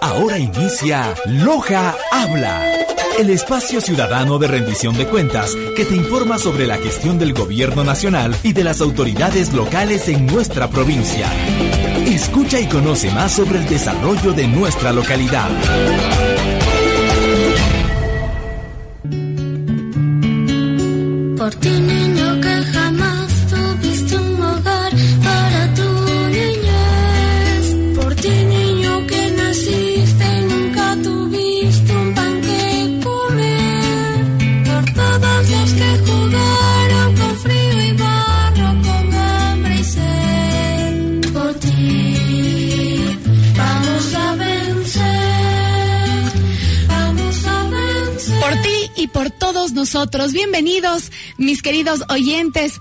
Ahora inicia Loja Habla, el espacio ciudadano de rendición de cuentas que te informa sobre la gestión del gobierno nacional y de las autoridades locales en nuestra provincia. Escucha y conoce más sobre el desarrollo de nuestra localidad. Por ti, nosotros. Bienvenidos, mis queridos oyentes.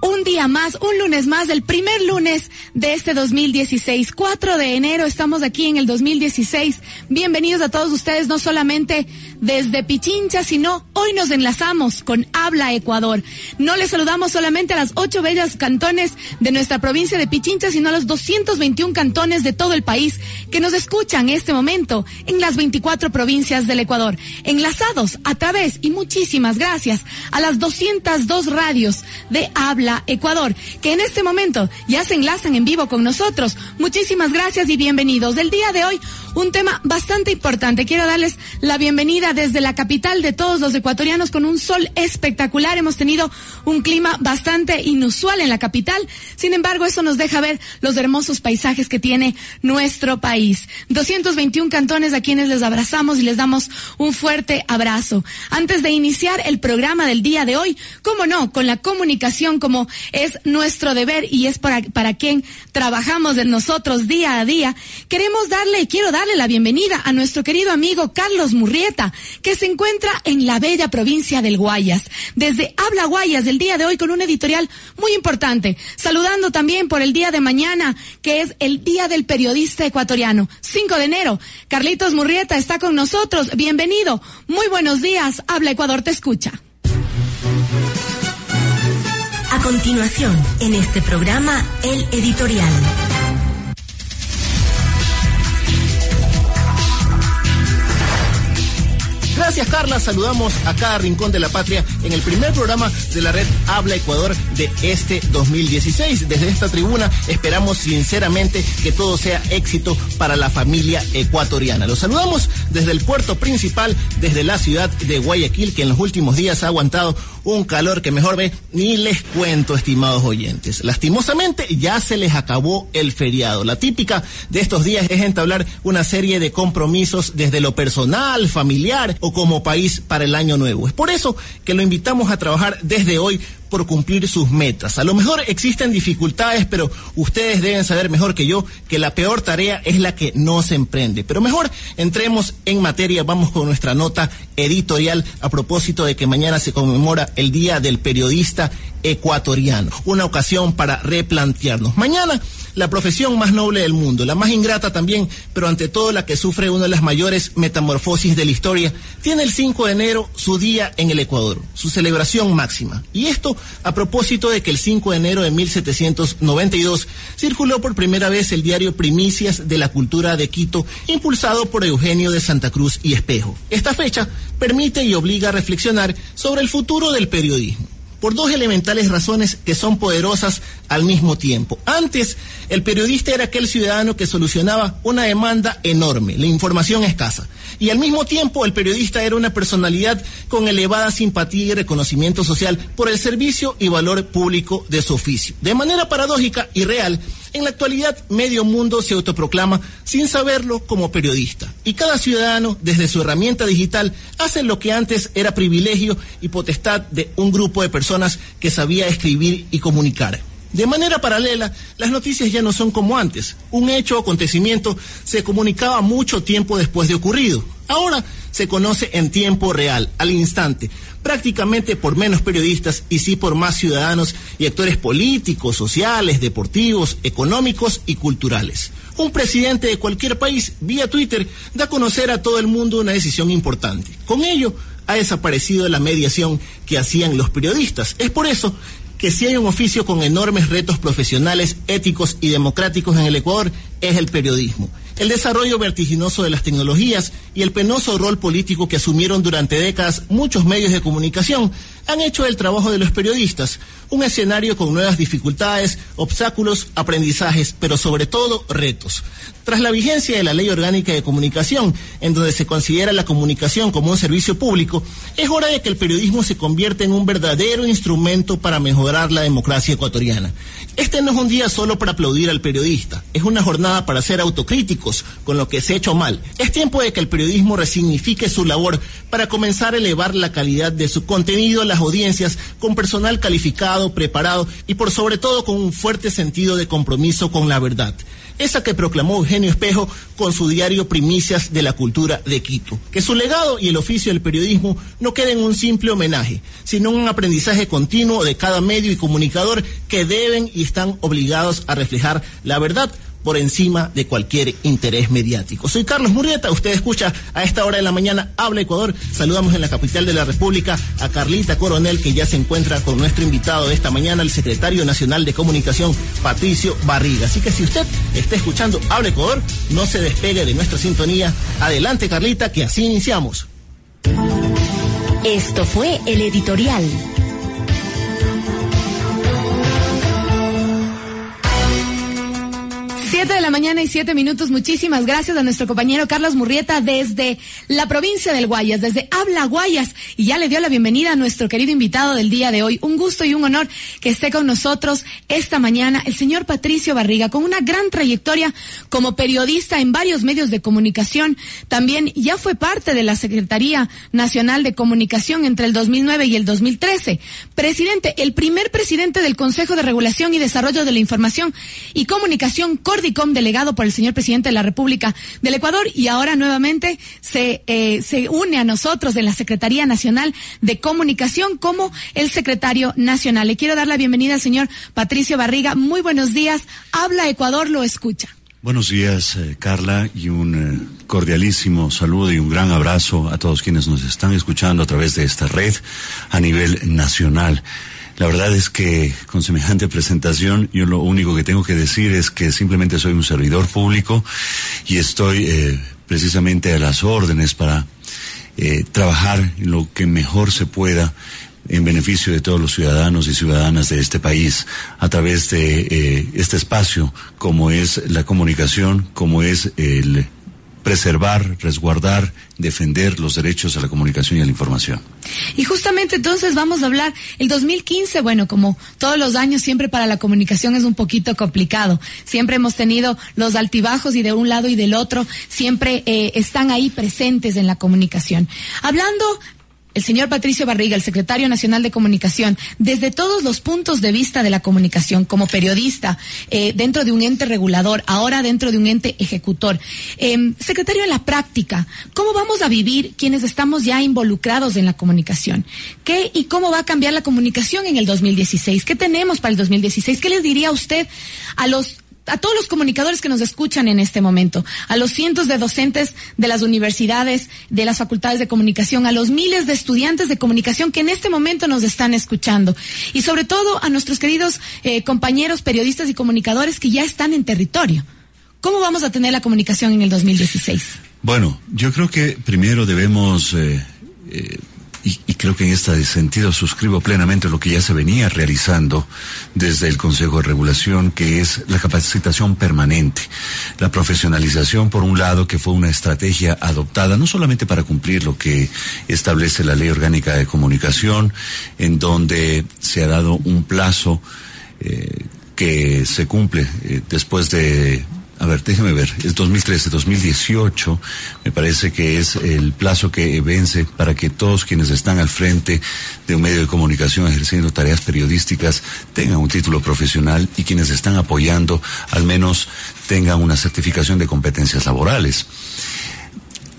Un día más, un lunes más, el primer lunes de este 2016, 4 de enero, estamos aquí en el 2016. Bienvenidos a todos ustedes, no solamente desde Pichincha, sino hoy nos enlazamos con Habla Ecuador. No les saludamos solamente a las ocho bellas cantones de nuestra provincia de Pichincha, sino a los 221 cantones de todo el país que nos escuchan en este momento en las 24 provincias del Ecuador. Enlazados a través, y muchísimas gracias, a las 202 radios de Habla Ecuador, que en este momento ya se enlazan en vivo con nosotros. Muchísimas gracias y bienvenidos. Del día de hoy, un tema bastante importante. Quiero darles la bienvenida desde la capital de todos los ecuatorianos con un sol espectacular. Hemos tenido un clima bastante inusual en la capital. Sin embargo, eso nos deja ver los hermosos paisajes que tiene nuestro país. 221 cantones a quienes les abrazamos y les damos un fuerte abrazo. Antes de iniciar el programa del día de hoy, cómo no, con la comunicación como es nuestro deber y es para, para quien trabajamos en nosotros día a día, queremos darle y quiero darle la bienvenida a nuestro querido amigo Carlos Murrieta, que se encuentra en la bella provincia del Guayas. Desde Habla Guayas del día de hoy con un editorial muy importante. Saludando también por el día de mañana, que es el Día del Periodista Ecuatoriano, 5 de enero. Carlitos Murrieta está con nosotros. Bienvenido. Muy buenos días. Habla Ecuador, te escucha. A continuación, en este programa, el editorial. Gracias Carla, saludamos a cada rincón de la patria en el primer programa de la red Habla Ecuador de este 2016. Desde esta tribuna esperamos sinceramente que todo sea éxito para la familia ecuatoriana. Los saludamos desde el puerto principal, desde la ciudad de Guayaquil, que en los últimos días ha aguantado un calor que mejor ve, ni les cuento, estimados oyentes. Lastimosamente ya se les acabó el feriado. La típica de estos días es entablar una serie de compromisos desde lo personal, familiar o como país para el año nuevo. Es por eso que lo invitamos a trabajar desde hoy por cumplir sus metas. A lo mejor existen dificultades, pero ustedes deben saber mejor que yo que la peor tarea es la que no se emprende. Pero mejor entremos en materia, vamos con nuestra nota editorial a propósito de que mañana se conmemora el Día del Periodista Ecuatoriano, una ocasión para replantearnos. Mañana la profesión más noble del mundo, la más ingrata también, pero ante todo la que sufre una de las mayores metamorfosis de la historia, tiene el 5 de enero su día en el Ecuador, su celebración máxima. Y esto a propósito de que el 5 de enero de 1792 circuló por primera vez el diario Primicias de la Cultura de Quito, impulsado por Eugenio de Santa Cruz y Espejo. Esta fecha permite y obliga a reflexionar sobre el futuro del periodismo por dos elementales razones que son poderosas al mismo tiempo. Antes, el periodista era aquel ciudadano que solucionaba una demanda enorme, la información escasa. Y al mismo tiempo, el periodista era una personalidad con elevada simpatía y reconocimiento social por el servicio y valor público de su oficio. De manera paradójica y real, en la actualidad, medio mundo se autoproclama sin saberlo como periodista. Y cada ciudadano, desde su herramienta digital, hace lo que antes era privilegio y potestad de un grupo de personas que sabía escribir y comunicar. De manera paralela, las noticias ya no son como antes. Un hecho o acontecimiento se comunicaba mucho tiempo después de ocurrido. Ahora se conoce en tiempo real, al instante, prácticamente por menos periodistas y sí por más ciudadanos y actores políticos, sociales, deportivos, económicos y culturales. Un presidente de cualquier país, vía Twitter, da a conocer a todo el mundo una decisión importante. Con ello, ha desaparecido la mediación que hacían los periodistas. Es por eso que si hay un oficio con enormes retos profesionales, éticos y democráticos en el Ecuador, es el periodismo. El desarrollo vertiginoso de las tecnologías y el penoso rol político que asumieron durante décadas muchos medios de comunicación han hecho el trabajo de los periodistas un escenario con nuevas dificultades, obstáculos, aprendizajes, pero sobre todo retos. Tras la vigencia de la Ley Orgánica de Comunicación, en donde se considera la comunicación como un servicio público, es hora de que el periodismo se convierta en un verdadero instrumento para mejorar la democracia ecuatoriana. Este no es un día solo para aplaudir al periodista, es una jornada para ser autocríticos con lo que se ha hecho mal. Es tiempo de que el periodismo resignifique su labor para comenzar a elevar la calidad de su contenido a las audiencias con personal calificado, preparado y por sobre todo con un fuerte sentido de compromiso con la verdad esa que proclamó Eugenio Espejo con su diario Primicias de la Cultura de Quito. Que su legado y el oficio del periodismo no queden en un simple homenaje, sino un aprendizaje continuo de cada medio y comunicador que deben y están obligados a reflejar la verdad por encima de cualquier interés mediático. Soy Carlos Murrieta, usted escucha a esta hora de la mañana Habla Ecuador. Saludamos en la capital de la República a Carlita Coronel, que ya se encuentra con nuestro invitado de esta mañana, el secretario nacional de comunicación, Patricio Barriga. Así que si usted está escuchando Habla Ecuador, no se despegue de nuestra sintonía. Adelante, Carlita, que así iniciamos. Esto fue el editorial. Siete de la mañana y siete minutos. Muchísimas gracias a nuestro compañero Carlos Murrieta desde la provincia del Guayas, desde Habla Guayas. Y ya le dio la bienvenida a nuestro querido invitado del día de hoy. Un gusto y un honor que esté con nosotros esta mañana el señor Patricio Barriga, con una gran trayectoria como periodista en varios medios de comunicación. También ya fue parte de la Secretaría Nacional de Comunicación entre el 2009 y el 2013. Presidente, el primer presidente del Consejo de Regulación y Desarrollo de la Información y Comunicación, Delegado por el señor presidente de la República del Ecuador, y ahora nuevamente se, eh, se une a nosotros de la Secretaría Nacional de Comunicación como el secretario nacional. Le quiero dar la bienvenida al señor Patricio Barriga. Muy buenos días. Habla Ecuador, lo escucha. Buenos días, eh, Carla, y un eh, cordialísimo saludo y un gran abrazo a todos quienes nos están escuchando a través de esta red a nivel nacional. La verdad es que con semejante presentación yo lo único que tengo que decir es que simplemente soy un servidor público y estoy eh, precisamente a las órdenes para eh, trabajar lo que mejor se pueda en beneficio de todos los ciudadanos y ciudadanas de este país a través de eh, este espacio como es la comunicación, como es el preservar, resguardar, defender los derechos a la comunicación y a la información. Y justamente entonces vamos a hablar, el 2015, bueno, como todos los años, siempre para la comunicación es un poquito complicado. Siempre hemos tenido los altibajos y de un lado y del otro, siempre eh, están ahí presentes en la comunicación. Hablando el señor Patricio Barriga, el secretario nacional de comunicación, desde todos los puntos de vista de la comunicación, como periodista, eh, dentro de un ente regulador, ahora dentro de un ente ejecutor. Eh, secretario, en la práctica, ¿cómo vamos a vivir quienes estamos ya involucrados en la comunicación? ¿Qué y cómo va a cambiar la comunicación en el 2016? ¿Qué tenemos para el 2016? ¿Qué les diría usted a los a todos los comunicadores que nos escuchan en este momento, a los cientos de docentes de las universidades, de las facultades de comunicación, a los miles de estudiantes de comunicación que en este momento nos están escuchando y sobre todo a nuestros queridos eh, compañeros periodistas y comunicadores que ya están en territorio. ¿Cómo vamos a tener la comunicación en el 2016? Bueno, yo creo que primero debemos eh, eh, y, y, creo que en este sentido suscribo plenamente lo que ya se venía realizando desde el Consejo de Regulación, que es la capacitación permanente, la profesionalización, por un lado, que fue una estrategia adoptada no solamente para cumplir lo que establece la Ley Orgánica de Comunicación, en donde se ha dado un plazo eh, que se cumple eh, después de a ver, déjeme ver, es 2013, 2018, me parece que es el plazo que vence para que todos quienes están al frente de un medio de comunicación ejerciendo tareas periodísticas tengan un título profesional y quienes están apoyando al menos tengan una certificación de competencias laborales.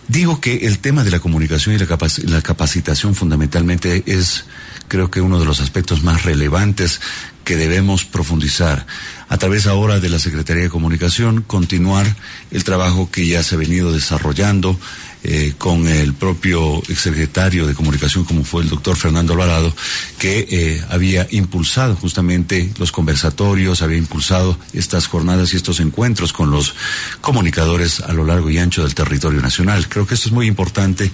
Digo que el tema de la comunicación y la, capacitación fundamentalmente es, creo que uno de los aspectos más relevantes que debemos profundizar. A través ahora de la Secretaría de Comunicación, continuar el trabajo que ya se ha venido desarrollando eh, con el propio exsecretario de Comunicación, como fue el doctor Fernando Alvarado, que eh, había impulsado justamente los conversatorios, había impulsado estas jornadas y estos encuentros con los comunicadores a lo largo y ancho del territorio nacional. Creo que esto es muy importante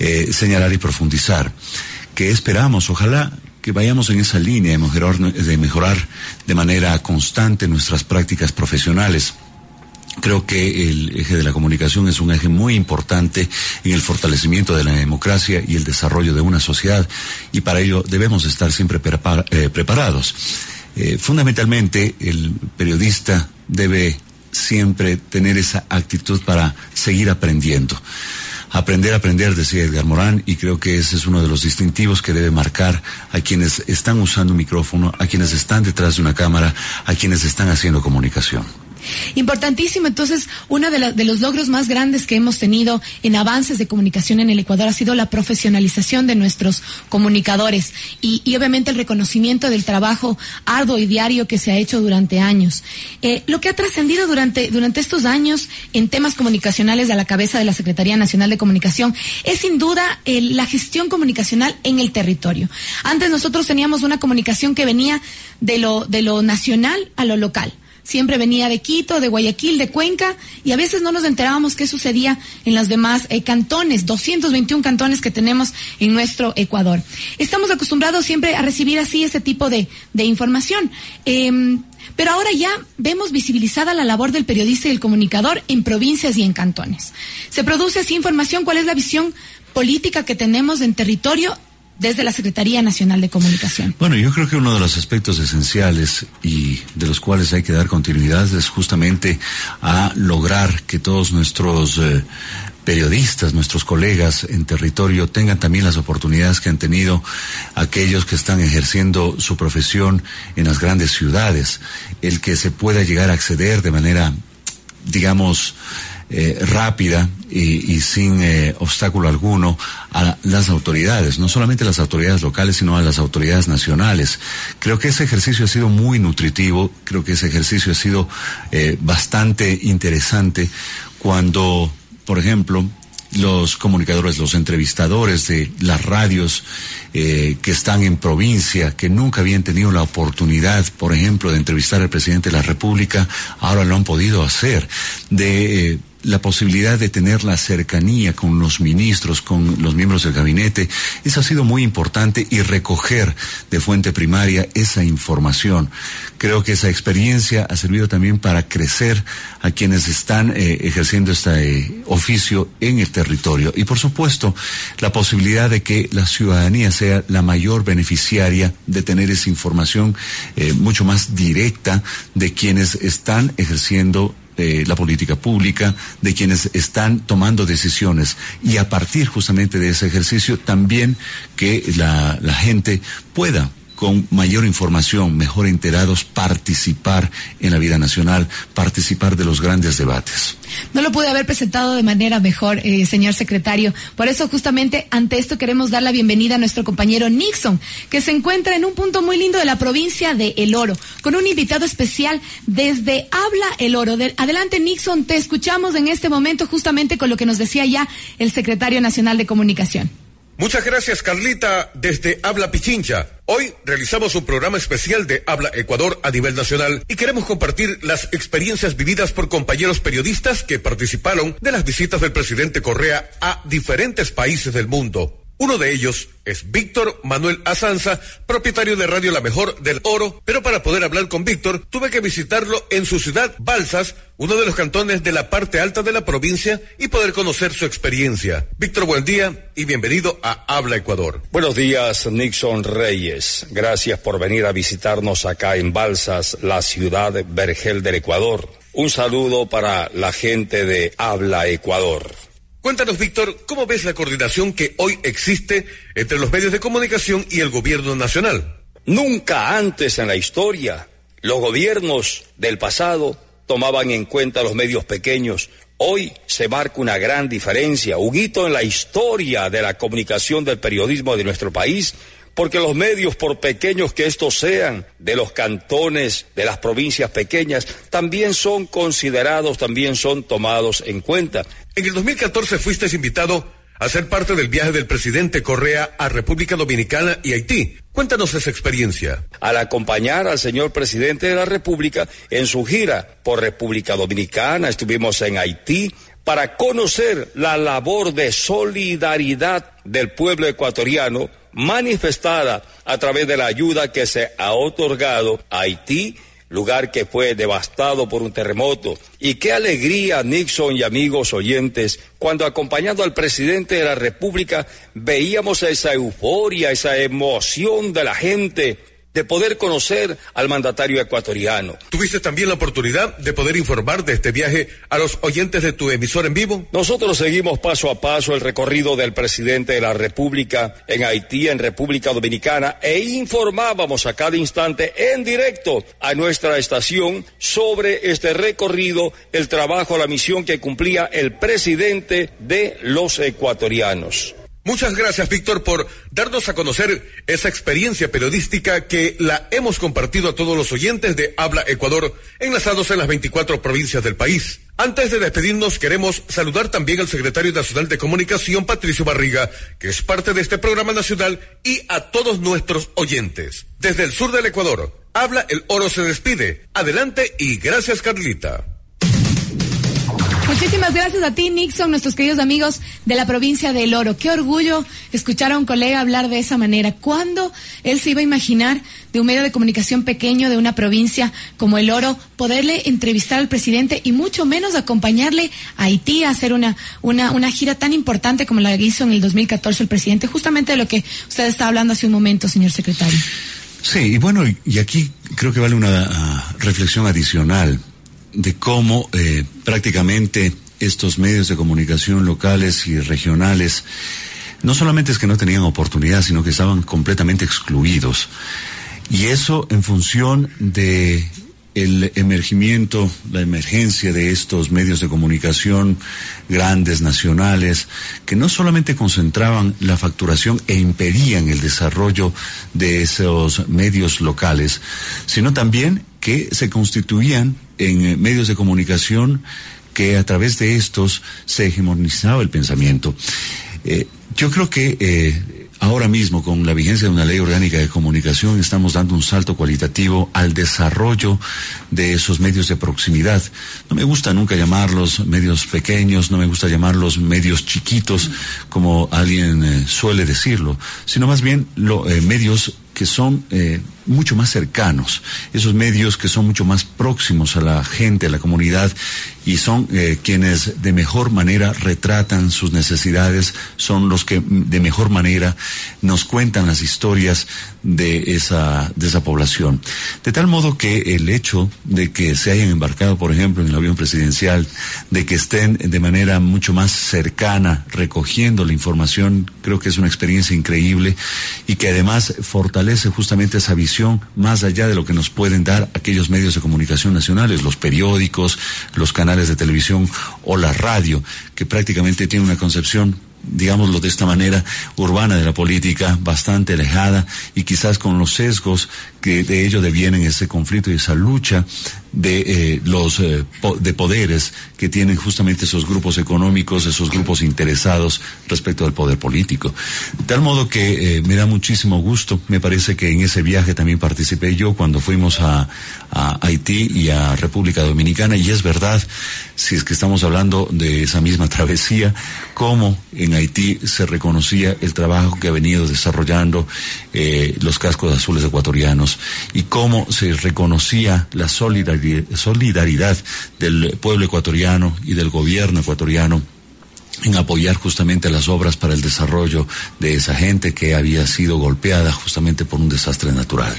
eh, señalar y profundizar. ¿Qué esperamos? Ojalá que vayamos en esa línea de mejorar, de manera constante nuestras prácticas profesionales. Creo que el eje de la comunicación es un eje muy importante en el fortalecimiento de la democracia y el desarrollo de una sociedad y para ello debemos estar siempre eh, preparados. Eh, fundamentalmente, el periodista debe siempre tener esa actitud para seguir aprendiendo. Aprender, aprender, decía Edgar Morán, y creo que ese es uno de los distintivos que debe marcar a quienes están usando un micrófono, a quienes están detrás de una cámara, a quienes están haciendo comunicación. Importantísimo. Entonces, uno de, los logros más grandes que hemos tenido en avances de comunicación en el Ecuador ha sido la profesionalización de nuestros comunicadores y, obviamente el reconocimiento del trabajo arduo y diario que se ha hecho durante años. Eh, lo que ha trascendido durante, durante estos años en temas comunicacionales a la cabeza de la Secretaría Nacional de Comunicación es sin duda la gestión comunicacional en el territorio. Antes nosotros teníamos una comunicación que venía de lo, de lo nacional a lo local siempre venía de Quito, de Guayaquil, de Cuenca, y a veces no nos enterábamos qué sucedía en los demás eh, cantones, 221 cantones que tenemos en nuestro Ecuador. Estamos acostumbrados siempre a recibir así ese tipo de, información. Em, pero ahora ya vemos visibilizada la labor del periodista y el comunicador en provincias y en cantones. Se produce así información, cuál es la visión política que tenemos en territorio desde la Secretaría Nacional de Comunicación. Bueno, yo creo que uno de los aspectos esenciales y de los cuales hay que dar continuidad es justamente a lograr que todos nuestros eh, periodistas, nuestros colegas en territorio tengan también las oportunidades que han tenido aquellos que están ejerciendo su profesión en las grandes ciudades, el que se pueda llegar a acceder de manera, digamos, eh, rápida y, sin eh, obstáculo alguno a las autoridades, no solamente las autoridades locales, sino a las autoridades nacionales. Creo que ese ejercicio ha sido muy nutritivo, creo que ese ejercicio ha sido eh, bastante interesante cuando, por ejemplo, los comunicadores, los entrevistadores de las radios que están en provincia, que nunca habían tenido la oportunidad, por ejemplo, de entrevistar al presidente de la República, ahora lo han podido hacer, de la posibilidad de tener la cercanía con los ministros, con los miembros del gabinete, eso ha sido muy importante y recoger de fuente primaria esa información. Creo que esa experiencia ha servido también para crecer a quienes están eh, ejerciendo este oficio en el territorio. Y por supuesto, la posibilidad de que la ciudadanía sea la mayor beneficiaria de tener esa información eh, mucho más directa de quienes están ejerciendo la política pública, de quienes están tomando decisiones. Y a partir justamente de ese ejercicio también que la, la gente pueda con mayor información, mejor enterados, participar en la vida nacional, participar de los grandes debates. No lo pude haber presentado de manera mejor, eh, señor secretario. Por eso, justamente ante esto, queremos dar la bienvenida a nuestro compañero Nixon, que se encuentra en un punto muy lindo de la provincia de El Oro, con un invitado especial desde Habla El Oro. adelante, Nixon, te escuchamos en este momento, justamente con lo que nos decía ya el secretario nacional de Comunicación. Muchas gracias, Carlita, desde Habla Pichincha. Hoy realizamos un programa especial de Habla Ecuador a nivel nacional y queremos compartir las experiencias vividas por compañeros periodistas que participaron de las visitas del presidente Correa a diferentes países del mundo. Uno de ellos es Víctor Manuel Azanza, propietario de Radio La Mejor del Oro, pero para poder hablar con Víctor tuve que visitarlo en su ciudad, Balsas, uno de los cantones de la parte alta de la provincia, y poder conocer su experiencia. Víctor, buen día y bienvenido a Habla Ecuador. Buenos días, Nixon Reyes. Gracias por venir a visitarnos acá en Balsas, la ciudad vergel del Ecuador. Un saludo para la gente de Habla Ecuador. Cuéntanos, Víctor, ¿cómo ves la coordinación que hoy existe entre los medios de comunicación y el gobierno nacional? Nunca antes en la historia los gobiernos del pasado tomaban en cuenta los medios pequeños. Hoy se marca una gran diferencia, un hito en la historia de la comunicación del periodismo de nuestro país, porque los medios, por pequeños que estos sean, de los cantones, de las provincias pequeñas, también son considerados, también son tomados en cuenta. En el 2014 fuiste invitado a ser parte del viaje del presidente Correa a República Dominicana y Haití. Cuéntanos esa experiencia. Al acompañar al señor presidente de la República en su gira por República Dominicana, estuvimos en Haití para conocer la labor de solidaridad del pueblo ecuatoriano manifestada a través de la ayuda que se ha otorgado a Haití, lugar que fue devastado por un terremoto. Y qué alegría, Nixon y amigos oyentes, cuando acompañando al presidente de la República veíamos esa euforia, esa emoción de la gente de poder conocer al mandatario ecuatoriano. ¿Tuviste también la oportunidad de poder informar de este viaje a los oyentes de tu emisor en vivo? Nosotros seguimos paso a paso el recorrido del presidente de la República en Haití, en República Dominicana, e informábamos a cada instante en directo a nuestra estación sobre este recorrido, el trabajo, la misión que cumplía el presidente de los ecuatorianos. Muchas gracias, Víctor, por darnos a conocer esa experiencia periodística que la hemos compartido a todos los oyentes de Habla Ecuador, enlazados en las 24 provincias del país. Antes de despedirnos, queremos saludar también al secretario nacional de Comunicación, Patricio Barriga, que es parte de este programa nacional, y a todos nuestros oyentes. Desde el sur del Ecuador, Habla el Oro se despide. Adelante y gracias, Carlita. Muchísimas gracias a ti, Nixon, nuestros queridos amigos de la provincia del Oro. Qué orgullo escuchar a un colega hablar de esa manera. ¿Cuándo él se iba a imaginar de un medio de comunicación pequeño de una provincia como el Oro poderle entrevistar al presidente y mucho menos acompañarle a Haití a hacer una, una, una gira tan importante como la que hizo en el 2014 el presidente? Justamente de lo que usted estaba hablando hace un momento, señor secretario. Sí, y bueno, y aquí creo que vale una uh, reflexión adicional de cómo eh, prácticamente estos medios de comunicación locales y regionales no solamente es que no tenían oportunidad, sino que estaban completamente excluidos. Y eso en función de el emergimiento, la emergencia de estos medios de comunicación grandes, nacionales, que no solamente concentraban la facturación e impedían el desarrollo de esos medios locales, sino también que se constituían en eh, medios de comunicación que a través de estos se hegemonizaba el pensamiento. Eh, yo creo que eh, ahora mismo, con la vigencia de una ley orgánica de comunicación, estamos dando un salto cualitativo al desarrollo de esos medios de proximidad. No me gusta nunca llamarlos medios pequeños, no me gusta llamarlos medios chiquitos, como alguien suele decirlo, sino más bien medios que son mucho más cercanos, esos medios que son mucho más próximos a la gente, a la comunidad, y son eh, quienes de mejor manera retratan sus necesidades, son los que de mejor manera nos cuentan las historias de esa, de esa población. De tal modo que el hecho de que se hayan embarcado, por ejemplo, en el avión presidencial, de que estén de manera mucho más cercana recogiendo la información, creo que es una experiencia increíble y que además fortalece justamente esa visión más allá de lo que nos pueden dar aquellos medios de comunicación nacionales, los periódicos, los canales de televisión o la radio, que prácticamente tienen una concepción digámoslo de esta manera, urbana de la política, bastante alejada y quizás con los sesgos que de ello devienen ese conflicto y esa lucha de eh, los eh, de poderes que tienen justamente esos grupos económicos, esos grupos interesados respecto al poder político. De tal modo que eh, me da muchísimo gusto, me parece que en ese viaje también participé yo cuando fuimos a, a Haití y a República Dominicana y es verdad, si es que estamos hablando de esa misma travesía, cómo en Haití se reconocía el trabajo que ha venido desarrollando los cascos azules ecuatorianos y cómo se reconocía la solidaridad del pueblo ecuatoriano y del gobierno ecuatoriano en apoyar justamente las obras para el desarrollo de esa gente que había sido golpeada justamente por un desastre natural.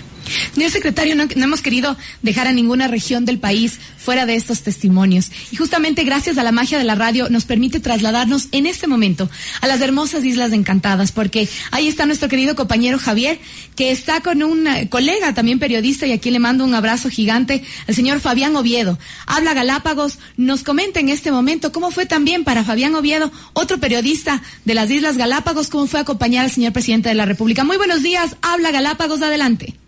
Señor secretario, no, hemos querido dejar a ninguna región del país fuera de estos testimonios. Y justamente gracias a la magia de la radio nos permite trasladarnos en este momento a las hermosas Islas Encantadas, porque ahí está nuestro querido compañero Javier, que está con un eh, colega también periodista y aquí le mando un abrazo gigante, el señor Fabián Oviedo. Habla Galápagos, nos comenta en este momento cómo fue también para Fabián Oviedo, otro periodista de las Islas Galápagos, cómo fue acompañar al señor presidente de la República. Muy buenos días, habla Galápagos, adelante.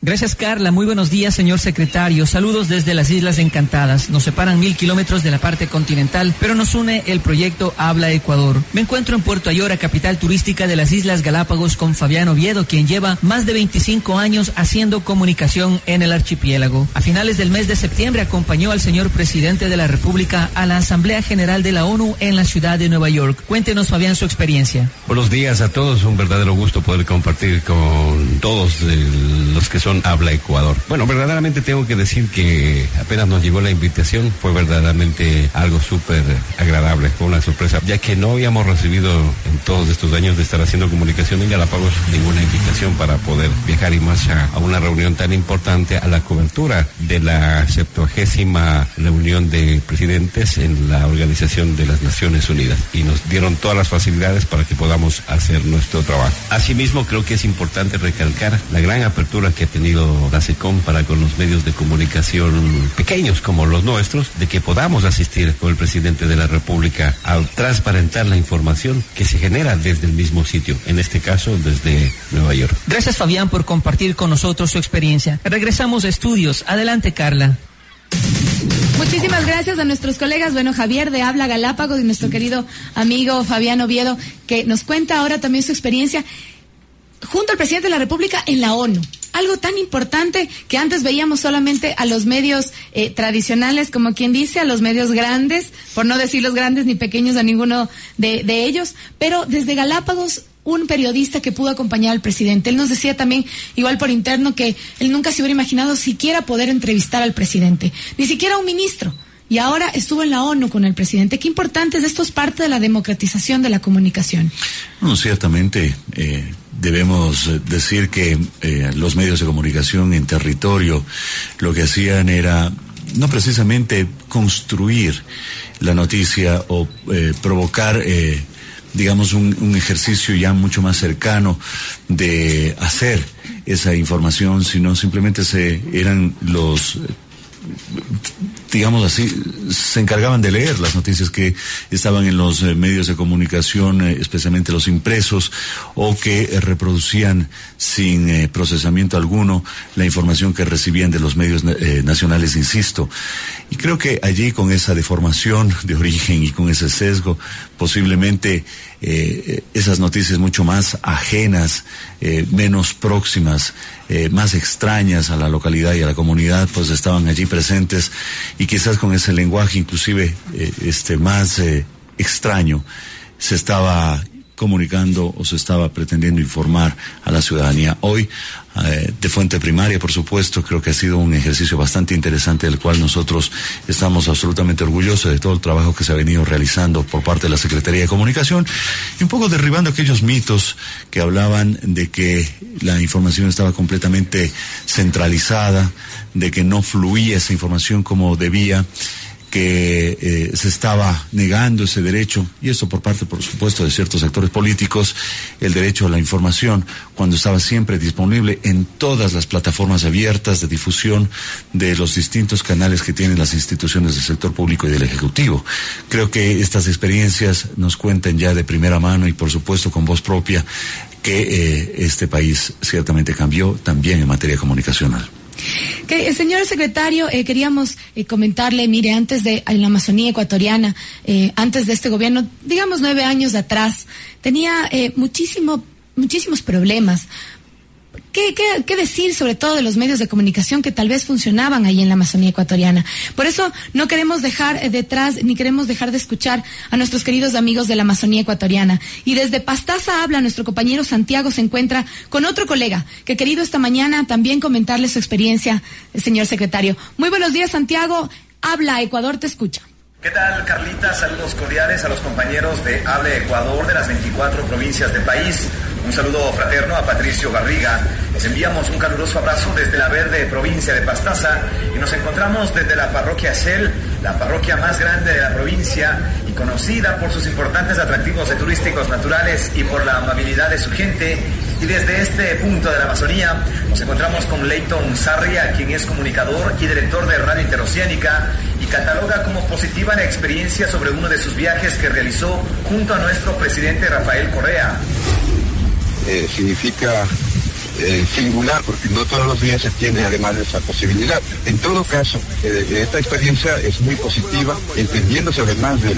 Gracias, Carla. Muy buenos días, señor secretario. Saludos desde las Islas Encantadas. Nos separan mil kilómetros de la parte continental, pero nos une el proyecto Habla Ecuador. Me encuentro en Puerto Ayora, capital turística de las Islas Galápagos, con Fabián Oviedo, quien lleva más de 25 años haciendo comunicación en el archipiélago. A finales del mes de septiembre acompañó al señor presidente de la República a la Asamblea General de la ONU en la ciudad de Nueva York. Cuéntenos, Fabián, su experiencia. Buenos días a todos. Un verdadero gusto poder compartir con todos los que son Habla Ecuador. Bueno, verdaderamente tengo que decir que apenas nos llegó la invitación, fue verdaderamente algo súper agradable, fue una sorpresa, ya que no habíamos recibido en todos estos años de estar haciendo comunicación en Galápagos ninguna invitación para poder viajar y más a, a una reunión tan importante, a la cobertura de la septuagésima reunión de presidentes en la Organización de las Naciones Unidas. Y nos dieron todas las facilidades para que podamos hacer nuestro trabajo. Asimismo, creo que es importante recalcar la gran apertura que ha tenido la SECOM para con los medios de comunicación pequeños como los nuestros, de que podamos asistir con el presidente de la República a transparentar la información que se genera desde el mismo sitio, en este caso desde Nueva York. Gracias Fabián por compartir con nosotros su experiencia. Regresamos a estudios. Adelante Carla. Muchísimas gracias a nuestros colegas, bueno, Javier de Habla Galápagos y nuestro querido amigo Fabián Oviedo, que nos cuenta ahora también su experiencia junto al presidente de la República en la ONU. Algo tan importante que antes veíamos solamente a los medios eh, tradicionales, como quien dice, a los medios grandes, por no decir los grandes ni pequeños a ninguno de, de ellos, pero desde Galápagos un periodista que pudo acompañar al presidente. Él nos decía también, igual por interno, que él nunca se hubiera imaginado siquiera poder entrevistar al presidente, ni siquiera un ministro. Y ahora estuvo en la ONU con el presidente. Qué importante es esto, es parte de la democratización de la comunicación. Bueno, ciertamente eh, debemos decir que eh, los medios de comunicación en territorio lo que hacían era no precisamente construir la noticia o eh, provocar digamos, un, un, ejercicio ya mucho más cercano de hacer esa información, sino simplemente se eran los digamos así, se encargaban de leer las noticias que estaban en los eh, medios de comunicación, eh, especialmente los impresos, o que eh, reproducían sin procesamiento alguno la información que recibían de los medios nacionales, insisto. Y creo que allí con esa deformación de origen y con ese sesgo, posiblemente esas noticias mucho más ajenas, menos próximas, eh, más extrañas a la localidad y a la comunidad, pues estaban allí presentes y quizás con ese lenguaje inclusive este más extraño se estaba comunicando o se estaba pretendiendo informar a la ciudadanía. Hoy, eh, de fuente primaria, por supuesto, creo que ha sido un ejercicio bastante interesante del cual nosotros estamos absolutamente orgullosos de todo el trabajo que se ha venido realizando por parte de la Secretaría de Comunicación y un poco derribando aquellos mitos que hablaban de que la información estaba completamente centralizada, de que no fluía esa información como debía que eh, se estaba negando ese derecho, y esto por parte, por supuesto, de ciertos actores políticos, el derecho a la información, cuando estaba siempre disponible en todas las plataformas abiertas de difusión de los distintos canales que tienen las instituciones del sector público y del Ejecutivo. Creo que estas experiencias nos cuentan ya de primera mano y, por supuesto, con voz propia, que eh, este país ciertamente cambió también en materia comunicacional. Que, señor secretario, eh, queríamos eh, comentarle, mire, antes de en la Amazonía ecuatoriana, eh, antes de este gobierno, digamos nueve años atrás, tenía muchísimo, muchísimos problemas. ¿Qué, qué, ¿Qué, decir sobre todo de los medios de comunicación que tal vez funcionaban ahí en la Amazonía ecuatoriana? Por eso no queremos dejar detrás ni queremos dejar de escuchar a nuestros queridos amigos de la Amazonía ecuatoriana. Y desde Pastaza habla nuestro compañero Santiago se encuentra con otro colega que querido esta mañana también comentarle su experiencia, señor secretario. Muy buenos días, Santiago. Habla, Ecuador te escucha. ¿Qué tal, Carlita? Saludos cordiales a los compañeros de Hable Ecuador de las 24 provincias del país. Un saludo fraterno a Patricio Barriga Les enviamos un caluroso abrazo desde la verde provincia de Pastaza y nos encontramos desde la parroquia Shell, la parroquia más grande de la provincia y conocida por sus importantes atractivos turísticos naturales y por la amabilidad de su gente. Y desde este punto de la Amazonía nos encontramos con Leighton Sarria, quien es comunicador y director de Radio Interoceánica y cataloga como positiva la experiencia sobre uno de sus viajes que realizó junto a nuestro presidente Rafael Correa. Eh, significa eh, singular, porque no todos los días se tiene además esa posibilidad. En todo caso, eh, esta experiencia es muy positiva, entendiéndose además de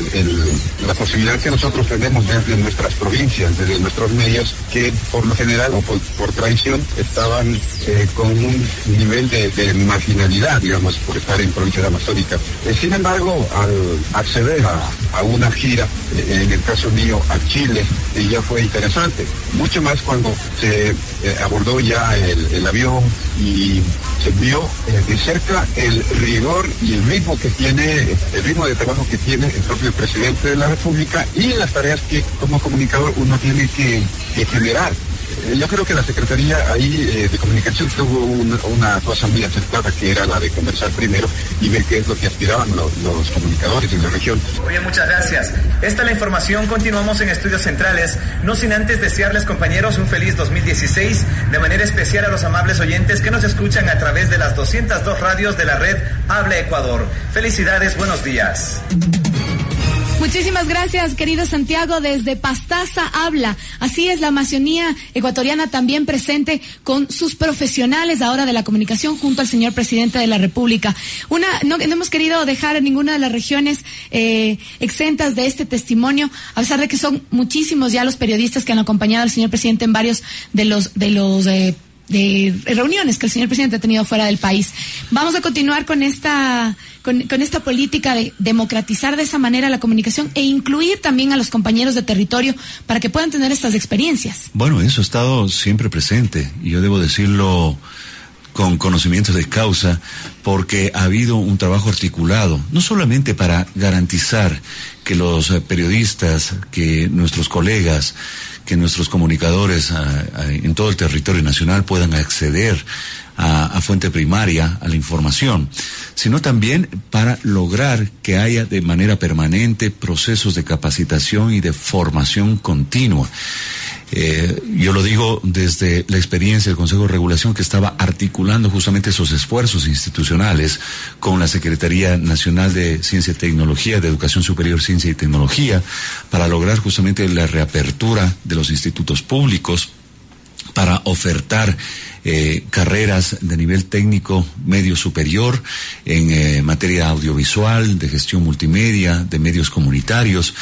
la posibilidad que nosotros tenemos desde nuestras provincias, desde nuestros medios, que por lo general o por, traición estaban eh, con un nivel de, marginalidad, digamos, por estar en provincia amazónica. sin embargo, al acceder a, una gira, en el caso mío, a Chile, ya fue interesante, mucho más cuando se abordó ya el, avión y se vio eh, de cerca el rigor y el ritmo que tiene, el ritmo de trabajo que tiene el propio presidente de la República y las tareas que como comunicador uno tiene que generar. Eh, yo creo que la Secretaría ahí eh, de Comunicación tuvo una, cosa muy acertada que era la de conversar primero y ver qué es lo que aspiraban los, comunicadores en la región. Oye, muchas gracias. Esta es la información. Continuamos en Estudios Centrales. No sin antes desearles, compañeros, un feliz 2016. De manera especial a los amables oyentes que nos escuchan a través de las 202 radios de la red Habla Ecuador. Felicidades, buenos días. Muchísimas gracias, querido Santiago. Desde Pastaza habla. Así es, la Amazonía ecuatoriana también presente con sus profesionales ahora de la comunicación junto al señor presidente de la República. Una, no, hemos querido dejar ninguna de las regiones eh, exentas de este testimonio, a pesar de que son muchísimos ya los periodistas que han acompañado al señor presidente en varios de los de los eh, de reuniones que el señor presidente ha tenido fuera del país. Vamos a continuar con esta, con, esta política de democratizar de esa manera la comunicación e incluir también a los compañeros de territorio para que puedan tener estas experiencias. Bueno, eso ha estado siempre presente y yo debo decirlo con conocimientos de causa, porque ha habido un trabajo articulado, no solamente para garantizar que los periodistas, que nuestros colegas, que nuestros comunicadores en todo el territorio nacional puedan acceder a, fuente primaria, a la información, sino también para lograr que haya de manera permanente procesos de capacitación y de formación continua. Eh, yo lo digo desde la experiencia del Consejo de Regulación que estaba articulando justamente esos esfuerzos institucionales con la Secretaría Nacional de Ciencia y Tecnología, de Educación Superior, Ciencia y Tecnología, para lograr justamente la reapertura de los institutos públicos, para ofertar eh, carreras de nivel técnico medio superior en eh, materia audiovisual, de gestión multimedia, de medios comunitarios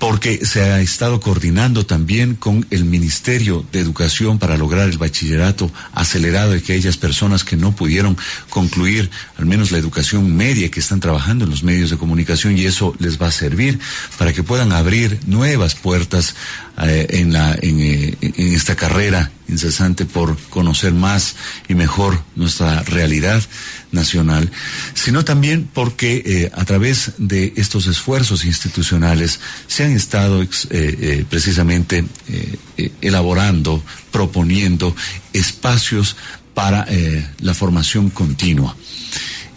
porque se ha estado coordinando también con el Ministerio de Educación para lograr el bachillerato acelerado de aquellas personas que no pudieron concluir al menos la educación media que están trabajando en los medios de comunicación y eso les va a servir para que puedan abrir nuevas puertas eh, en, la, eh, en esta carrera incesante por conocer más y mejor nuestra realidad nacional, sino también porque eh, a través de estos esfuerzos institucionales se han estado eh, precisamente elaborando, proponiendo espacios para la formación continua.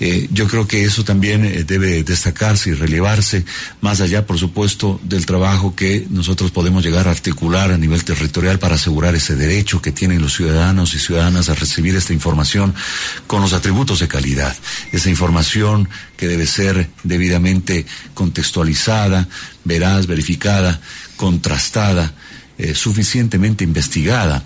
Eh, yo creo que eso también eh, debe destacarse y relevarse, más allá, por supuesto, del trabajo que nosotros podemos llegar a articular a nivel territorial para asegurar ese derecho que tienen los ciudadanos y ciudadanas a recibir esta información con los atributos de calidad. Esa información que debe ser debidamente contextualizada, veraz, verificada, contrastada eh, suficientemente investigada.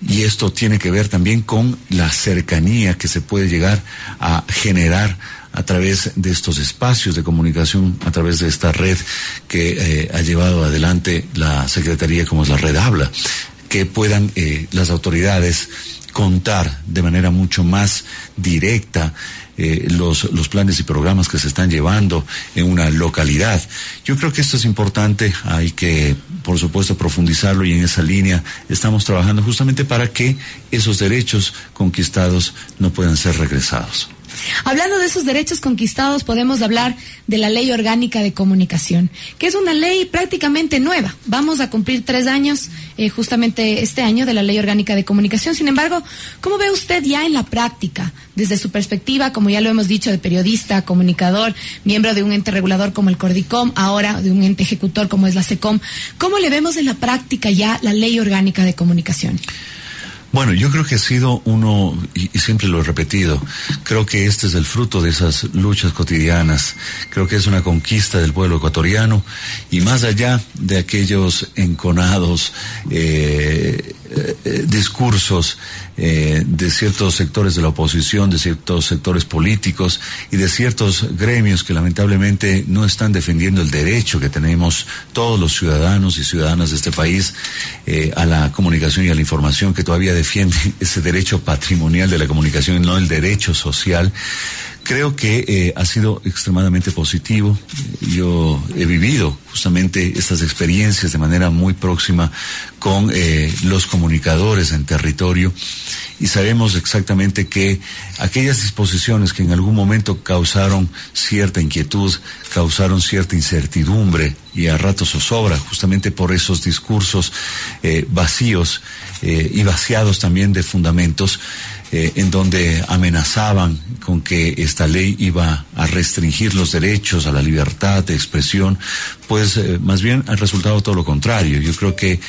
Y esto tiene que ver también con la cercanía que se puede llegar a generar a través de estos espacios de comunicación, a través de esta red que eh, ha llevado adelante la Secretaría como es la red Habla, que puedan eh, las autoridades contar de manera mucho más directa eh, los, los planes y programas que se están llevando en una localidad. Yo creo que esto es importante, hay que, por supuesto, profundizarlo y en esa línea estamos trabajando justamente para que esos derechos conquistados no puedan ser regresados. Hablando de esos derechos conquistados, podemos hablar de la Ley Orgánica de Comunicación, que es una ley prácticamente nueva. Vamos a cumplir tres años eh, justamente este año de la Ley Orgánica de Comunicación. Sin embargo, ¿cómo ve usted ya en la práctica, desde su perspectiva, como ya lo hemos dicho, de periodista, comunicador, miembro de un ente regulador como el Cordicom, ahora de un ente ejecutor como es la SECOM? ¿Cómo le vemos en la práctica ya la Ley Orgánica de Comunicación? Bueno, yo creo que ha sido uno, y, siempre lo he repetido, creo que este es el fruto de esas luchas cotidianas, creo que es una conquista del pueblo ecuatoriano y más allá de aquellos enconados eh, eh, discursos eh, de ciertos sectores de la oposición, de ciertos sectores políticos y de ciertos gremios que lamentablemente no están defendiendo el derecho que tenemos todos los ciudadanos y ciudadanas de este país eh, a la comunicación y a la información, que todavía defiende ese derecho patrimonial de la comunicación no el derecho social. Creo que eh, ha sido extremadamente positivo. Yo he vivido justamente estas experiencias de manera muy próxima con eh, los comunicadores en territorio y sabemos exactamente que aquellas disposiciones que en algún momento causaron cierta inquietud, causaron cierta incertidumbre y a ratos zozobra, justamente por esos discursos eh, vacíos y vaciados también de fundamentos, eh, en donde amenazaban con que esta ley iba a restringir los derechos a la libertad de expresión, pues eh, más bien ha resultado todo lo contrario. Yo creo que,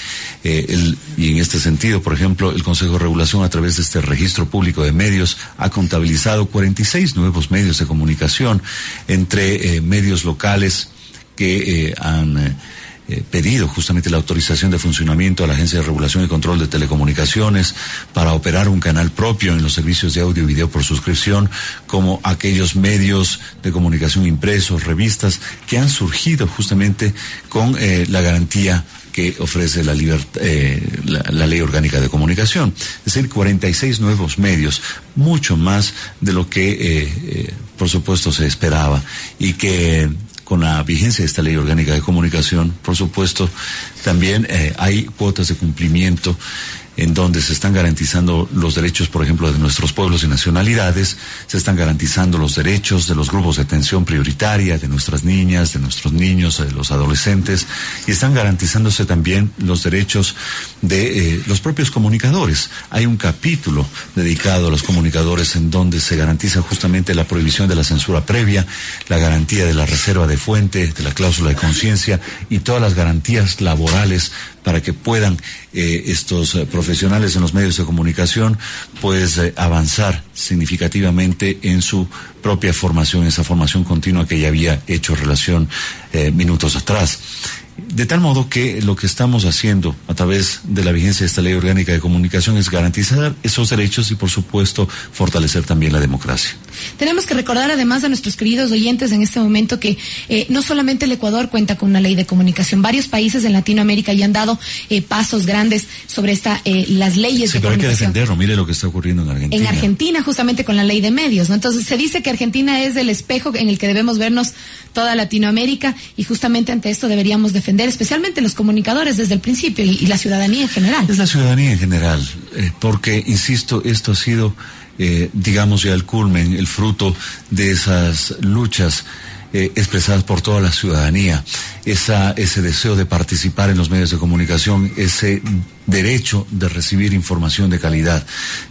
eh, y en este sentido, por ejemplo, el Consejo de Regulación a través de este registro público de medios ha contabilizado 46 nuevos medios de comunicación entre medios locales que han eh, pedido justamente la autorización de funcionamiento a la Agencia de Regulación y Control de Telecomunicaciones para operar un canal propio en los servicios de audio y video por suscripción, como aquellos medios de comunicación impresos, revistas, que han surgido justamente con eh, la garantía que ofrece la, eh, la, ley orgánica de comunicación. Es decir, 46 nuevos medios, mucho más de lo que, eh, por supuesto, se esperaba y que con la vigencia de esta ley orgánica de comunicación, por supuesto, también eh, hay cuotas de cumplimiento en donde se están garantizando los derechos, por ejemplo, de nuestros pueblos y nacionalidades, se están garantizando los derechos de los grupos de atención prioritaria, de nuestras niñas, de nuestros niños, de los adolescentes, y están garantizándose también los derechos de eh, los propios comunicadores. Hay un capítulo dedicado a los comunicadores en donde se garantiza justamente la prohibición de la censura previa, la garantía de la reserva de fuente, de la cláusula de conciencia y todas las garantías laborales para que puedan eh, estos eh, profesionales en los medios de comunicación pues eh, avanzar significativamente en su propia formación, esa formación continua que ya había hecho relación minutos atrás. De tal modo que lo que estamos haciendo a través de la vigencia de esta ley orgánica de comunicación es garantizar esos derechos y, por supuesto, fortalecer también la democracia. Tenemos que recordar además a nuestros queridos oyentes en este momento que eh, no solamente el Ecuador cuenta con una ley de comunicación, varios países en Latinoamérica ya han dado eh, pasos grandes sobre esta eh, las leyes sí, de pero comunicación. hay que defenderlo. Mire lo que está ocurriendo en Argentina. En Argentina, justamente con la ley de medios, ¿no? Entonces se dice que Argentina es el espejo en el que debemos vernos toda Latinoamérica y justamente ante esto deberíamos defender, especialmente los comunicadores desde el principio y, y la ciudadanía en general. Es la ciudadanía en general, eh, porque, insisto, esto ha sido, eh, digamos, ya el culmen, el fruto de esas luchas eh, expresadas por toda la ciudadanía, esa, ese deseo de participar en los medios de comunicación, ese derecho de recibir información de calidad.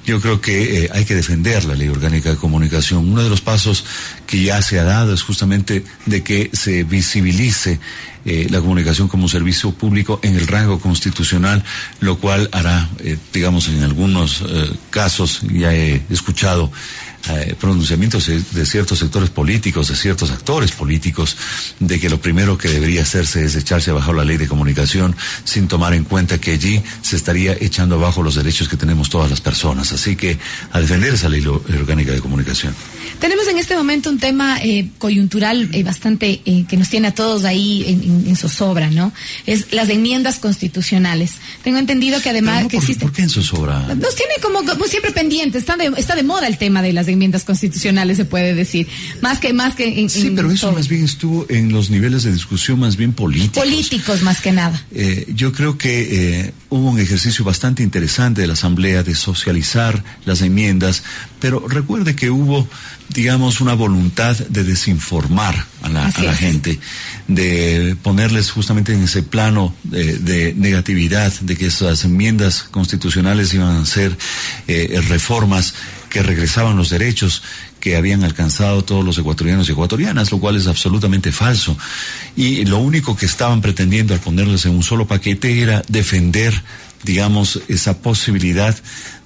Yo creo que eh, hay que defender la ley orgánica de comunicación. Uno de los pasos que ya se ha dado es justamente de que se visibilice eh, la comunicación como un servicio público en el rango constitucional, lo cual hará, digamos, en algunos casos, ya he escuchado, eh, pronunciamientos de ciertos sectores políticos, de ciertos actores políticos, de que lo primero que debería hacerse es echarse abajo la ley de comunicación sin tomar en cuenta que allí se estaría echando abajo los derechos que tenemos todas las personas. Así que a defender esa ley orgánica de comunicación. Tenemos en este momento un tema eh, coyuntural eh, bastante eh, que nos tiene a todos ahí en, en, en, zozobra, ¿no? Es las enmiendas constitucionales. Tengo entendido que además no, que por, existe. ¿Por qué en zozobra? Nos tiene como, como siempre pendiente. Está de, está de moda el tema de las enmiendas constitucionales, se puede decir. Más que, más que en, Sí, en pero eso todo. más bien estuvo en los niveles de discusión más bien políticos. Políticos más que nada. Eh, yo creo que eh, hubo un ejercicio bastante interesante de la Asamblea de socializar las enmiendas, pero recuerde que hubo digamos, una voluntad de desinformar a la, a la gente, de ponerles justamente en ese plano de, de negatividad, de que esas enmiendas constitucionales iban a ser eh, reformas que regresaban los derechos que habían alcanzado todos los ecuatorianos y ecuatorianas, lo cual es absolutamente falso. Y lo único que estaban pretendiendo al ponerles en un solo paquete era defender, digamos, esa posibilidad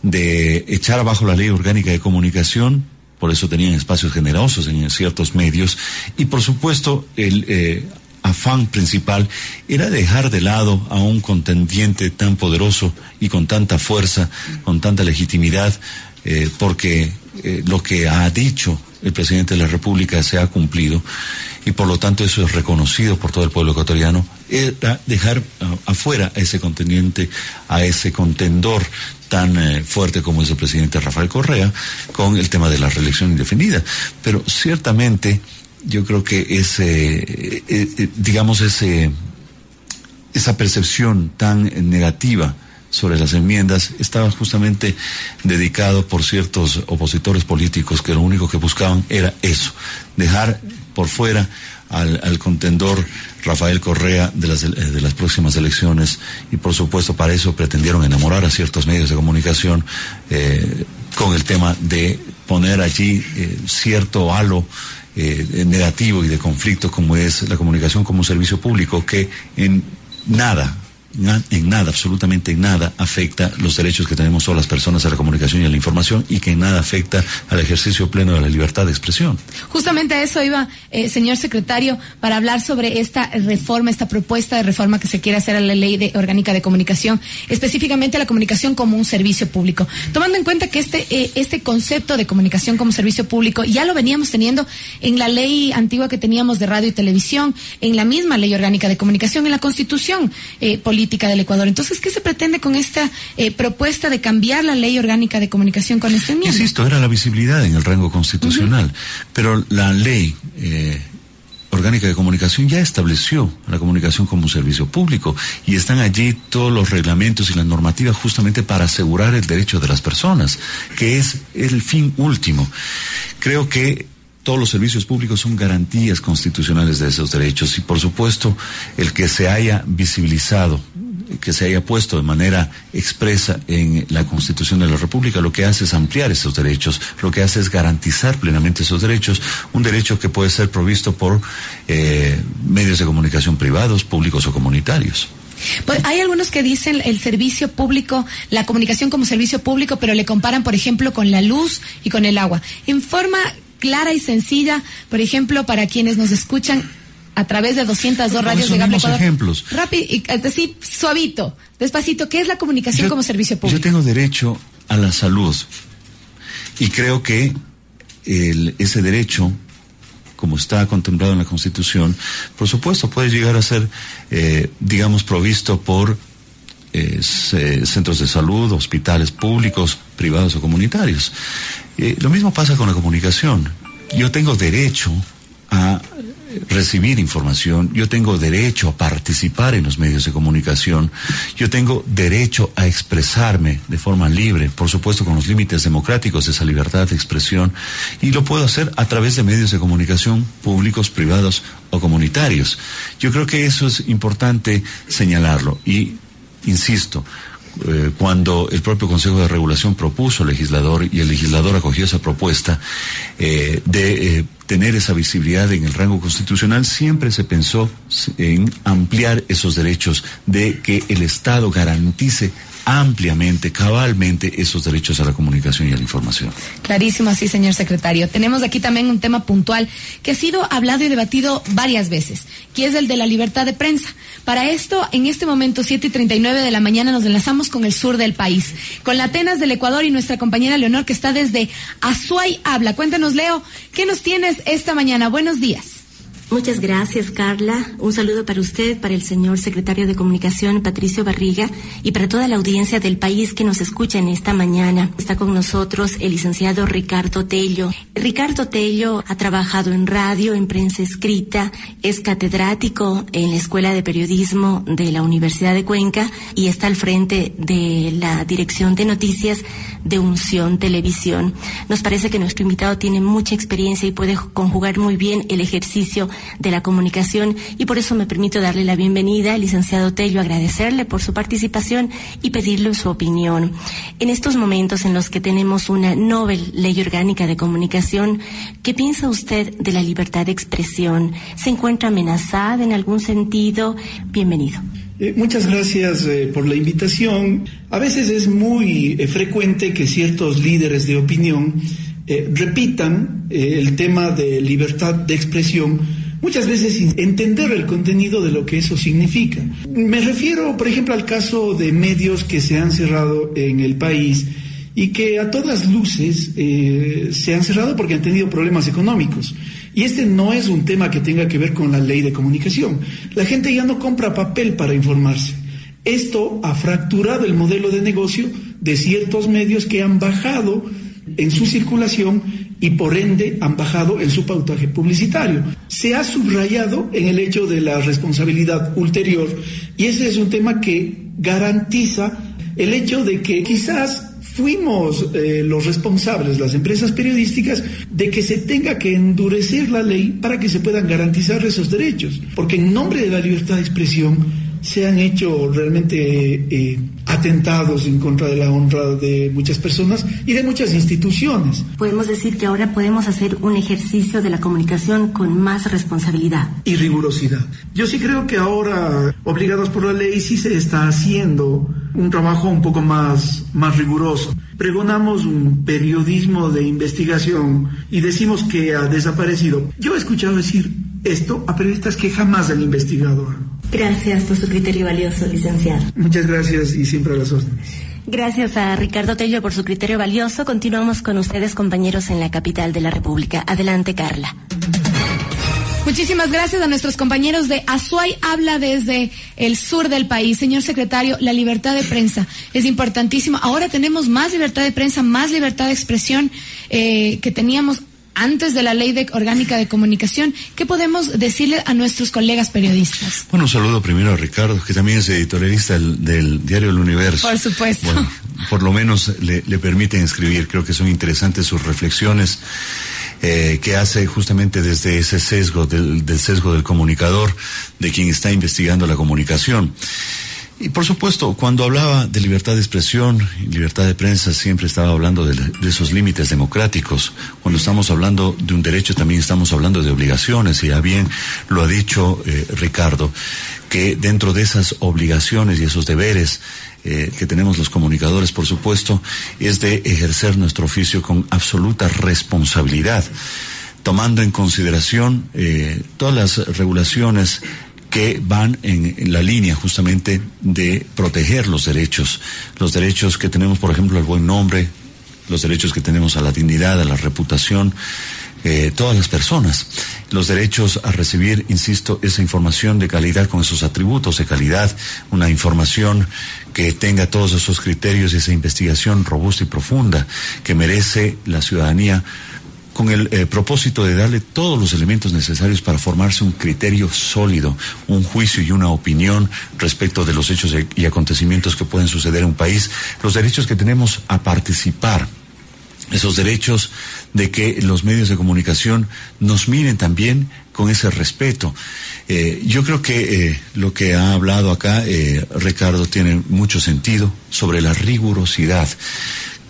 de echar abajo la ley orgánica de comunicación, por eso tenían espacios generosos en ciertos medios, y por supuesto el eh, afán principal era dejar de lado a un contendiente tan poderoso y con tanta fuerza, con tanta legitimidad, eh, porque eh, lo que ha dicho el presidente de la República se ha cumplido y por lo tanto eso es reconocido por todo el pueblo ecuatoriano, era dejar uh, afuera a ese contendiente, a ese contendor tan eh, fuerte como es el presidente Rafael Correa con el tema de la reelección indefinida. Pero ciertamente yo creo que ese, digamos, ese, esa percepción tan negativa sobre las enmiendas. Estaba justamente dedicado por ciertos opositores políticos que lo único que buscaban era eso, dejar por fuera al, contendor Rafael Correa de las, de las próximas elecciones y por supuesto para eso pretendieron enamorar a ciertos medios de comunicación eh, con el tema de poner allí eh, cierto halo eh, negativo y de conflicto como es la comunicación como un servicio público que en nada en nada, absolutamente en nada, afecta los derechos que tenemos todas las personas a la comunicación y a la información y que en nada afecta al ejercicio pleno de la libertad de expresión. Justamente a eso iba, eh, señor secretario, para hablar sobre esta reforma, esta propuesta de reforma que se quiere hacer a la ley orgánica de comunicación, específicamente a la comunicación como un servicio público. Tomando en cuenta que este, eh, este concepto de comunicación como servicio público ya lo veníamos teniendo en la ley antigua que teníamos de radio y televisión, en la misma ley orgánica de comunicación, en la constitución eh, política del Ecuador. Entonces, ¿qué se pretende con esta eh, propuesta de cambiar la ley orgánica de comunicación con este enmienda? Insisto, era la visibilidad en el rango constitucional, uh -huh. pero la ley eh, orgánica de comunicación ya estableció la comunicación como un servicio público y están allí todos los reglamentos y las normativas justamente para asegurar el derecho de las personas, que es el fin último. Creo que todos los servicios públicos son garantías constitucionales de esos derechos y por supuesto el que se haya visibilizado que se haya puesto de manera expresa en la Constitución de la República, lo que hace es ampliar esos derechos, lo que hace es garantizar plenamente esos derechos, un derecho que puede ser provisto por eh, medios de comunicación privados, públicos o comunitarios. Pues hay algunos que dicen el servicio público, la comunicación como servicio público, pero le comparan, por ejemplo, con la luz y con el agua. En forma clara y sencilla, por ejemplo, para quienes nos escuchan a través de 202 radios de ejemplos. Rápido, y así suavito, despacito, ¿qué es la comunicación yo, como servicio público? Yo tengo derecho a la salud y creo que el, ese derecho, como está contemplado en la Constitución, por supuesto puede llegar a ser, eh, digamos, provisto por eh, centros de salud, hospitales públicos, privados o comunitarios. Eh, lo mismo pasa con la comunicación. Yo tengo derecho a recibir información, yo tengo derecho a participar en los medios de comunicación, yo tengo derecho a expresarme de forma libre, por supuesto con los límites democráticos de esa libertad de expresión, y lo puedo hacer a través de medios de comunicación públicos, privados o comunitarios. Yo creo que eso es importante señalarlo. Y, insisto, eh, cuando el propio Consejo de Regulación propuso al legislador y el legislador acogió esa propuesta eh, de eh, tener esa visibilidad en el rango constitucional, siempre se pensó en ampliar esos derechos de que el Estado garantice ampliamente, cabalmente esos derechos a la comunicación y a la información. Clarísimo, así, señor secretario. Tenemos aquí también un tema puntual que ha sido hablado y debatido varias veces, que es el de la libertad de prensa. Para esto, en este momento, 7 y 39 de la mañana, nos enlazamos con el sur del país, con la Atenas del Ecuador y nuestra compañera Leonor, que está desde Azuay Habla. Cuéntanos, Leo, ¿qué nos tienes esta mañana? Buenos días. Muchas gracias, Carla. Un saludo para usted, para el señor secretario de Comunicación, Patricio Barriga, y para toda la audiencia del país que nos escucha en esta mañana. Está con nosotros el licenciado Ricardo Tello. Ricardo Tello ha trabajado en radio, en prensa escrita, es catedrático en la Escuela de Periodismo de la Universidad de Cuenca y está al frente de la Dirección de Noticias de Unción Televisión. Nos parece que nuestro invitado tiene mucha experiencia y puede conjugar muy bien el ejercicio de la comunicación y por eso me permito darle la bienvenida al licenciado Tello, agradecerle por su participación y pedirle su opinión. En estos momentos en los que tenemos una Nobel Ley Orgánica de Comunicación, ¿qué piensa usted de la libertad de expresión? ¿Se encuentra amenazada en algún sentido? Bienvenido. Eh, muchas gracias eh, por la invitación. A veces es muy eh, frecuente que ciertos líderes de opinión repitan el tema de libertad de expresión muchas veces entender el contenido de lo que eso significa. Me refiero, por ejemplo, al caso de medios que se han cerrado en el país y que a todas luces eh, se han cerrado porque han tenido problemas económicos. Y este no es un tema que tenga que ver con la ley de comunicación. La gente ya no compra papel para informarse. Esto ha fracturado el modelo de negocio de ciertos medios que han bajado en su circulación y por ende han bajado en su pautaje publicitario. Se ha subrayado en el hecho de la responsabilidad ulterior y ese es un tema que garantiza el hecho de que quizás fuimos eh, los responsables, las empresas periodísticas, de que se tenga que endurecer la ley para que se puedan garantizar esos derechos. Porque en nombre de la libertad de expresión se han hecho realmente eh, atentados en contra de la honra de muchas personas y de muchas instituciones. Podemos decir que ahora podemos hacer un ejercicio de la comunicación con más responsabilidad. Y rigurosidad. Yo sí creo que ahora, obligados por la ley, sí se está haciendo un trabajo un poco más, más riguroso. Pregonamos un periodismo de investigación y decimos que ha desaparecido. Yo he escuchado decir esto a periodistas que jamás han investigado algo. Gracias por su criterio valioso, licenciado. Muchas gracias y siempre a las órdenes. Gracias a Ricardo Tello por su criterio valioso. Continuamos con ustedes, compañeros, en la capital de la República. Adelante, Carla. Muchísimas gracias a nuestros compañeros de Azuay Habla desde el sur del país. Señor secretario, la libertad de prensa es importantísima. Ahora tenemos más libertad de prensa, más libertad de expresión eh, que teníamos antes de la ley de orgánica de comunicación. ¿Qué podemos decirle a nuestros colegas periodistas? Bueno, un saludo primero a Ricardo, que también es editorialista del, del diario El Universo. Por supuesto. Bueno, por lo menos le, le permiten escribir. Creo que son interesantes sus reflexiones. Eh, que hace justamente desde ese sesgo, del, del sesgo del comunicador, de quien está investigando la comunicación. Y por supuesto, cuando hablaba de libertad de expresión y libertad de prensa, siempre estaba hablando de, esos límites democráticos. Cuando estamos hablando de un derecho, también estamos hablando de obligaciones, y ya bien lo ha dicho eh, Ricardo, que dentro de esas obligaciones y esos deberes eh, que tenemos los comunicadores, por supuesto, es de ejercer nuestro oficio con absoluta responsabilidad, tomando en consideración eh, todas las regulaciones que van en, la línea justamente de proteger los derechos, los derechos que tenemos, por ejemplo, al buen nombre, los derechos que tenemos a la dignidad, a la reputación, eh, todas las personas. Los derechos a recibir, insisto, esa información de calidad con esos atributos de calidad, una información que tenga todos esos criterios y esa investigación robusta y profunda que merece la ciudadanía con el eh, propósito de darle todos los elementos necesarios para formarse un criterio sólido, un juicio y una opinión respecto de los hechos y acontecimientos que pueden suceder en un país, los derechos que tenemos a participar esos derechos de que los medios de comunicación nos miren también con ese respeto. Eh, yo creo que eh, lo que ha hablado acá eh, Ricardo tiene mucho sentido sobre la rigurosidad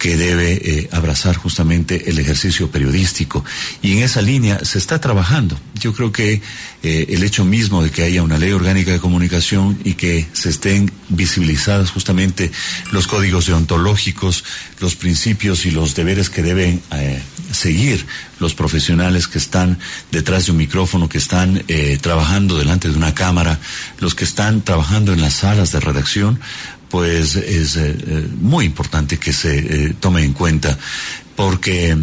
que debe eh, abrazar justamente el ejercicio periodístico. Y en esa línea se está trabajando. Yo creo que eh, el hecho mismo de que haya una ley orgánica de comunicación y que se estén visibilizadas justamente los códigos deontológicos, los principios y los deberes que deben eh, seguir los profesionales que están detrás de un micrófono, que están trabajando delante de una cámara, los que están trabajando en las salas de redacción, pues es eh, muy importante que se eh, tome en cuenta, porque,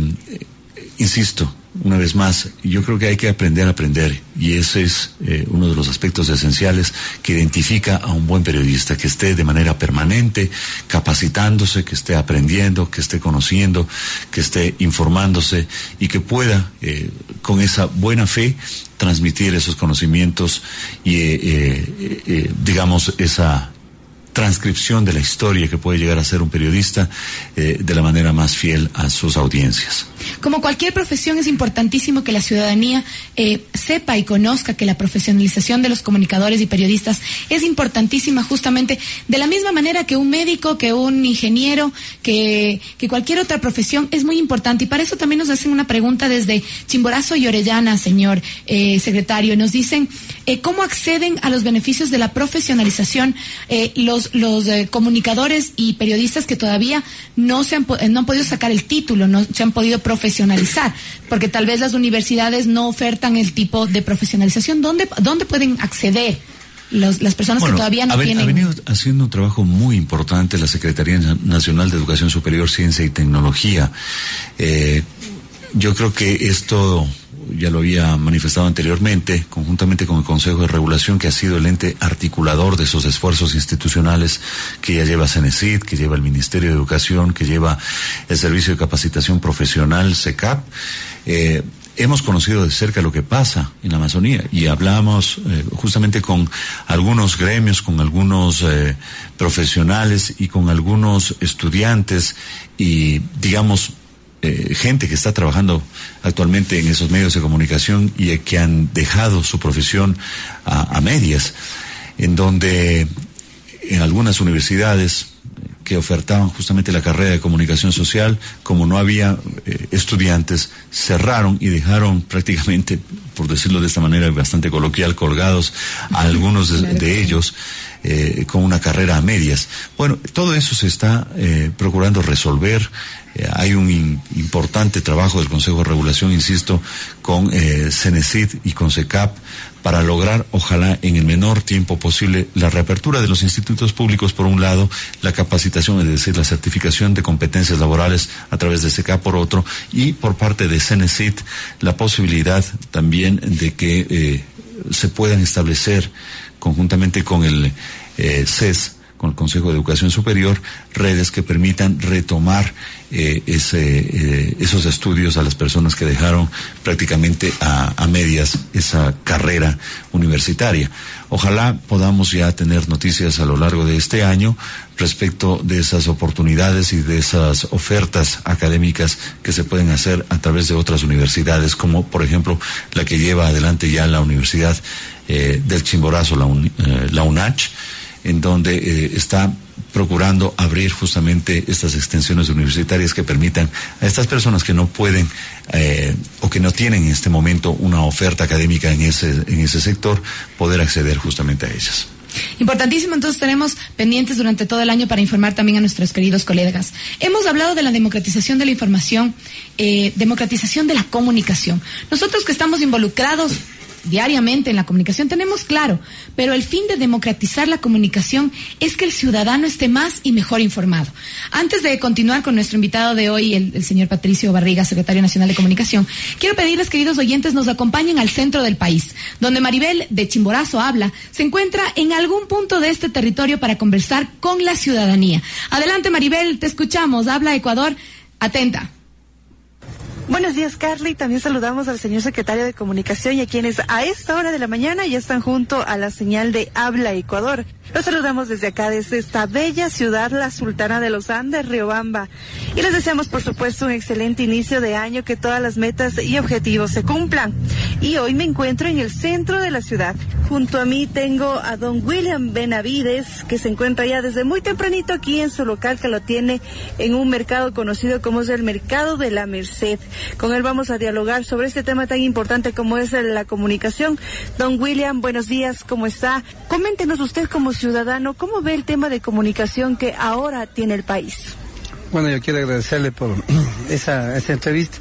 insisto, una vez más, yo creo que hay que aprender a aprender y ese es eh, uno de los aspectos esenciales que identifica a un buen periodista, que esté de manera permanente capacitándose, que esté aprendiendo, que esté conociendo, que esté informándose y que pueda, eh, con esa buena fe, transmitir esos conocimientos y, eh, digamos, esa transcripción de la historia que puede llegar a ser un periodista eh, de la manera más fiel a sus audiencias. Como cualquier profesión es importantísimo que la ciudadanía eh, sepa y conozca que la profesionalización de los comunicadores y periodistas es importantísima justamente de la misma manera que un médico, que un ingeniero, que, que cualquier otra profesión es muy importante. Y para eso también nos hacen una pregunta desde Chimborazo y Orellana, señor eh, secretario. Nos dicen cómo acceden a los beneficios de la profesionalización los los, eh, comunicadores y periodistas que todavía no se han, no han podido sacar el título, no se han podido profesionalizar, porque tal vez las universidades no ofertan el tipo de profesionalización. ¿Dónde, dónde pueden acceder? las personas que todavía no tienen. Ha venido haciendo un trabajo muy importante la Secretaría Nacional de Educación Superior, Ciencia y Tecnología. Eh, yo creo que esto ya lo había manifestado anteriormente, conjuntamente con el Consejo de Regulación, que ha sido el ente articulador de esos esfuerzos institucionales que ya lleva CENESID, que lleva el Ministerio de Educación, que lleva el Servicio de Capacitación Profesional, SECAP. Eh, hemos conocido de cerca lo que pasa en la Amazonía y hablamos eh, justamente con algunos gremios, con algunos eh, profesionales y con algunos estudiantes y digamos eh, gente que está trabajando actualmente en esos medios de comunicación y que han dejado su profesión a, medias, en donde en algunas universidades que ofertaban justamente la carrera de comunicación social, como no había eh, estudiantes, cerraron y dejaron prácticamente, por decirlo de esta manera bastante coloquial, colgados a algunos de, ellos eh, con una carrera a medias. Bueno, todo eso se está procurando resolver eh, hay un importante trabajo del Consejo de Regulación, insisto, con eh, Cenecid y con SECAP para lograr, ojalá, en el menor tiempo posible, la reapertura de los institutos públicos, por un lado, la capacitación, es decir, la certificación de competencias laborales a través de SECAP, por otro, y por parte de Cenecid, la posibilidad también de que eh, se puedan establecer, conjuntamente con el eh, CES, con el Consejo de Educación Superior redes que permitan retomar eh, ese, eh, esos estudios a las personas que dejaron prácticamente a, a, medias esa carrera universitaria. Ojalá podamos ya tener noticias a lo largo de este año respecto de esas oportunidades y de esas ofertas académicas que se pueden hacer a través de otras universidades, como por ejemplo la que lleva adelante ya la Universidad eh, del Chimborazo, la, la UNACH en donde está procurando abrir justamente estas extensiones universitarias que permitan a estas personas que no pueden eh, o que no tienen en este momento una oferta académica en ese, en ese sector poder acceder justamente a ellas. Importantísimo, entonces tenemos pendientes durante todo el año para informar también a nuestros queridos colegas. Hemos hablado de la democratización de la información, eh, democratización de la comunicación. Nosotros que estamos involucrados diariamente en la comunicación, tenemos claro, pero el fin de democratizar la comunicación es que el ciudadano esté más y mejor informado. Antes de continuar con nuestro invitado de hoy, el, señor Patricio Barriga, secretario nacional de Comunicación, quiero pedirles, queridos oyentes, nos acompañen al centro del país, donde Maribel de Chimborazo habla, se encuentra en algún punto de este territorio para conversar con la ciudadanía. Adelante, Maribel, te escuchamos. Habla Ecuador. Atenta. Buenos días, Carly. También saludamos al señor secretario de Comunicación y a quienes a esta hora de la mañana ya están junto a la señal de Habla Ecuador. Los saludamos desde acá, desde esta bella ciudad, la Sultana de los Andes, Riobamba. Y les deseamos, por supuesto, un excelente inicio de año, que todas las metas y objetivos se cumplan. Y hoy me encuentro en el centro de la ciudad. Junto a mí tengo a don William Benavides, que se encuentra ya desde muy tempranito aquí en su local, que lo tiene en un mercado conocido como es el Mercado de la Merced. Con él vamos a dialogar sobre este tema tan importante como es la comunicación. Don William, buenos días, ¿cómo está? Coméntenos usted como ciudadano, ¿cómo ve el tema de comunicación que ahora tiene el país? Bueno, yo quiero agradecerle por esa, esa entrevista.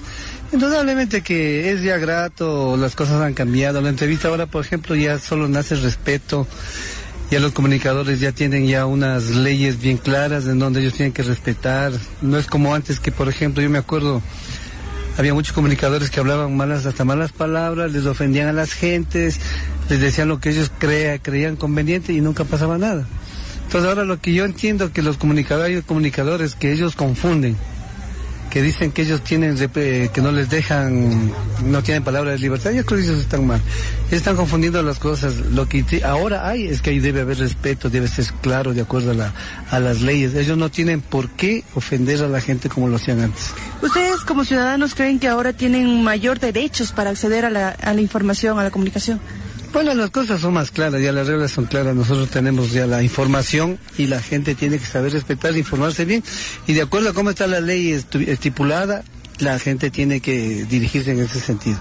Indudablemente que es ya grato, las cosas han cambiado. La entrevista ahora, por ejemplo, ya solo nace respeto. Ya los comunicadores ya tienen ya unas leyes bien claras en donde ellos tienen que respetar. No es como antes que, por ejemplo, yo me acuerdo había muchos comunicadores que hablaban malas, hasta malas palabras, les ofendían a las gentes, les decían lo que ellos crea, creían conveniente y nunca pasaba nada. Entonces ahora lo que yo entiendo que los comunicadores, comunicadores que ellos confunden, que dicen que ellos tienen, que no les dejan, no tienen palabra de libertad, yo creo ellos están mal. Están confundiendo las cosas. Lo que ahora hay es que ahí debe haber respeto, debe ser claro de acuerdo a, la, a las leyes. Ellos no tienen por qué ofender a la gente como lo hacían antes. ¿Ustedes como ciudadanos creen que ahora tienen mayor derechos para acceder a la información, a la comunicación? Bueno, las cosas son más claras, ya las reglas son claras. Nosotros tenemos ya la información y la gente tiene que saber respetar, informarse bien. Y de acuerdo a cómo está la ley estipulada, la gente tiene que dirigirse en ese sentido.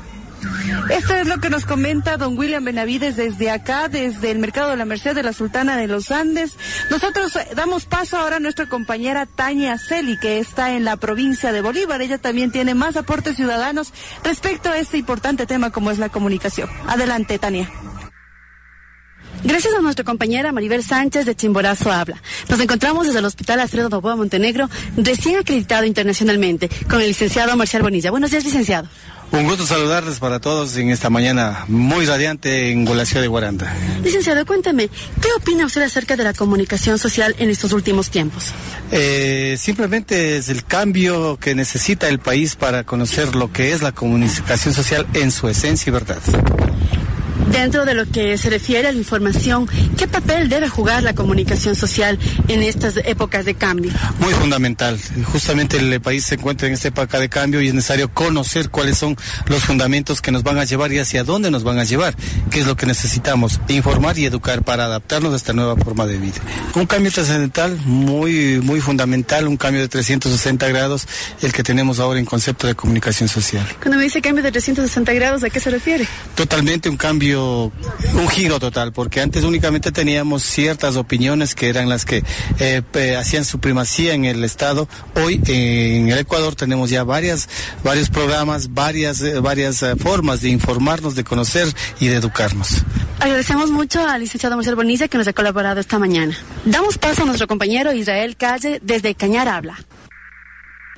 Esto es lo que nos comenta don William Benavides desde acá, desde el Mercado de la Merced de la Sultana de los Andes. Nosotros eh, damos paso ahora a nuestra compañera Tania Celi, que está en la provincia de Bolívar. Ella también tiene más aportes ciudadanos respecto a este importante tema como es la comunicación. Adelante, Tania. Gracias a nuestra compañera Maribel Sánchez de Chimborazo Habla. Nos encontramos desde el Hospital Alfredo Novoa Montenegro, recién acreditado internacionalmente, con el licenciado Marcial Bonilla. Buenos días, licenciado. Un gusto saludarles para todos en esta mañana muy radiante en la ciudad de Guaranda. Licenciado, cuéntame, ¿qué opina usted acerca de la comunicación social en estos últimos tiempos? Eh, simplemente es el cambio que necesita el país para conocer lo que es la comunicación social en su esencia y verdad. Dentro de lo que se refiere a la información, ¿qué papel debe jugar la comunicación social en estas épocas de cambio? Muy fundamental. Justamente el país se encuentra en esta época de cambio y es necesario conocer cuáles son los fundamentos que nos van a llevar y hacia dónde nos van a llevar, qué es lo que necesitamos, informar y educar para adaptarnos a esta nueva forma de vida. Un cambio trascendental muy, muy fundamental, un cambio de 360 grados, el que tenemos ahora en concepto de comunicación social. Cuando me dice cambio de 360 grados, ¿a qué se refiere? Totalmente un cambio un giro total, porque antes únicamente teníamos ciertas opiniones que eran las que eh, hacían su primacía en el Estado. Hoy en el Ecuador tenemos ya varias, varios programas, varias, eh, varias eh, formas de informarnos, de conocer y de educarnos. Agradecemos mucho al licenciado Marcel Bonilla que nos ha colaborado esta mañana. Damos paso a nuestro compañero Israel Calle desde Cañar Habla.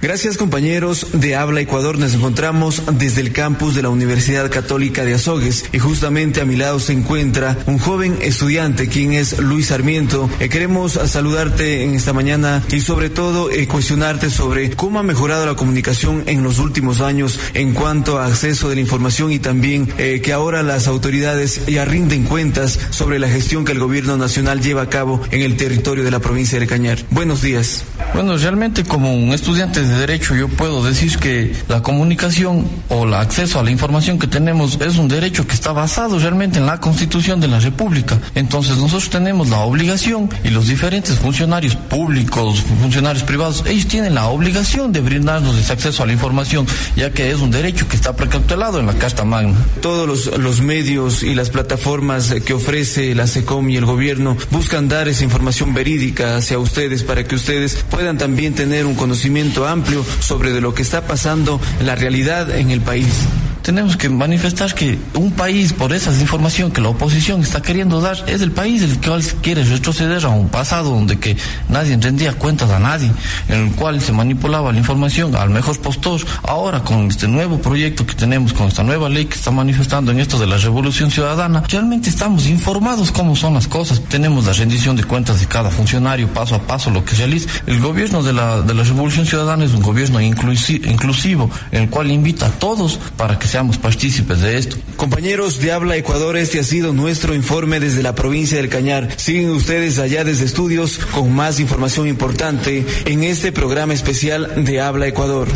Gracias compañeros de Habla Ecuador. Nos encontramos desde el campus de la Universidad Católica de Azogues y justamente a mi lado se encuentra un joven estudiante quien es Luis Sarmiento. Eh, queremos saludarte en esta mañana y sobre todo eh, cuestionarte sobre cómo ha mejorado la comunicación en los últimos años en cuanto a acceso de la información y también eh, que ahora las autoridades ya rinden cuentas sobre la gestión que el gobierno nacional lleva a cabo en el territorio de la provincia de Cañar. Buenos días. Bueno, realmente como un estudiante de derecho yo puedo decir que la comunicación o el acceso a la información que tenemos es un derecho que está basado realmente en la constitución de la República. Entonces nosotros tenemos la obligación y los diferentes funcionarios públicos, funcionarios privados, ellos tienen la obligación de brindarnos ese acceso a la información, ya que es un derecho que está precautelado en la Carta Magna. Todos los, los medios y las plataformas que ofrece la SECOM y el gobierno buscan dar esa información verídica hacia ustedes para que ustedes puedan también tener un conocimiento amplio amplio sobre de lo que está pasando en la realidad en el país tenemos que manifestar que un país, por esa información que la oposición está queriendo dar, es el país el cual quiere retroceder a un pasado donde que nadie rendía cuentas a nadie, en el cual se manipulaba la información al mejor postor. Ahora, con este nuevo proyecto que tenemos, con esta nueva ley que está manifestando en esto de la revolución ciudadana, realmente estamos informados cómo son las cosas. Tenemos la rendición de cuentas de cada funcionario, paso a paso, lo que realiza. El gobierno de la, de la revolución ciudadana es un gobierno inclusivo, en el cual invita a todos para que seamos partícipes de esto. Compañeros de Habla Ecuador, este ha sido nuestro informe desde la provincia del Cañar. Siguen ustedes allá desde estudios con más información importante en este programa especial de Habla Ecuador.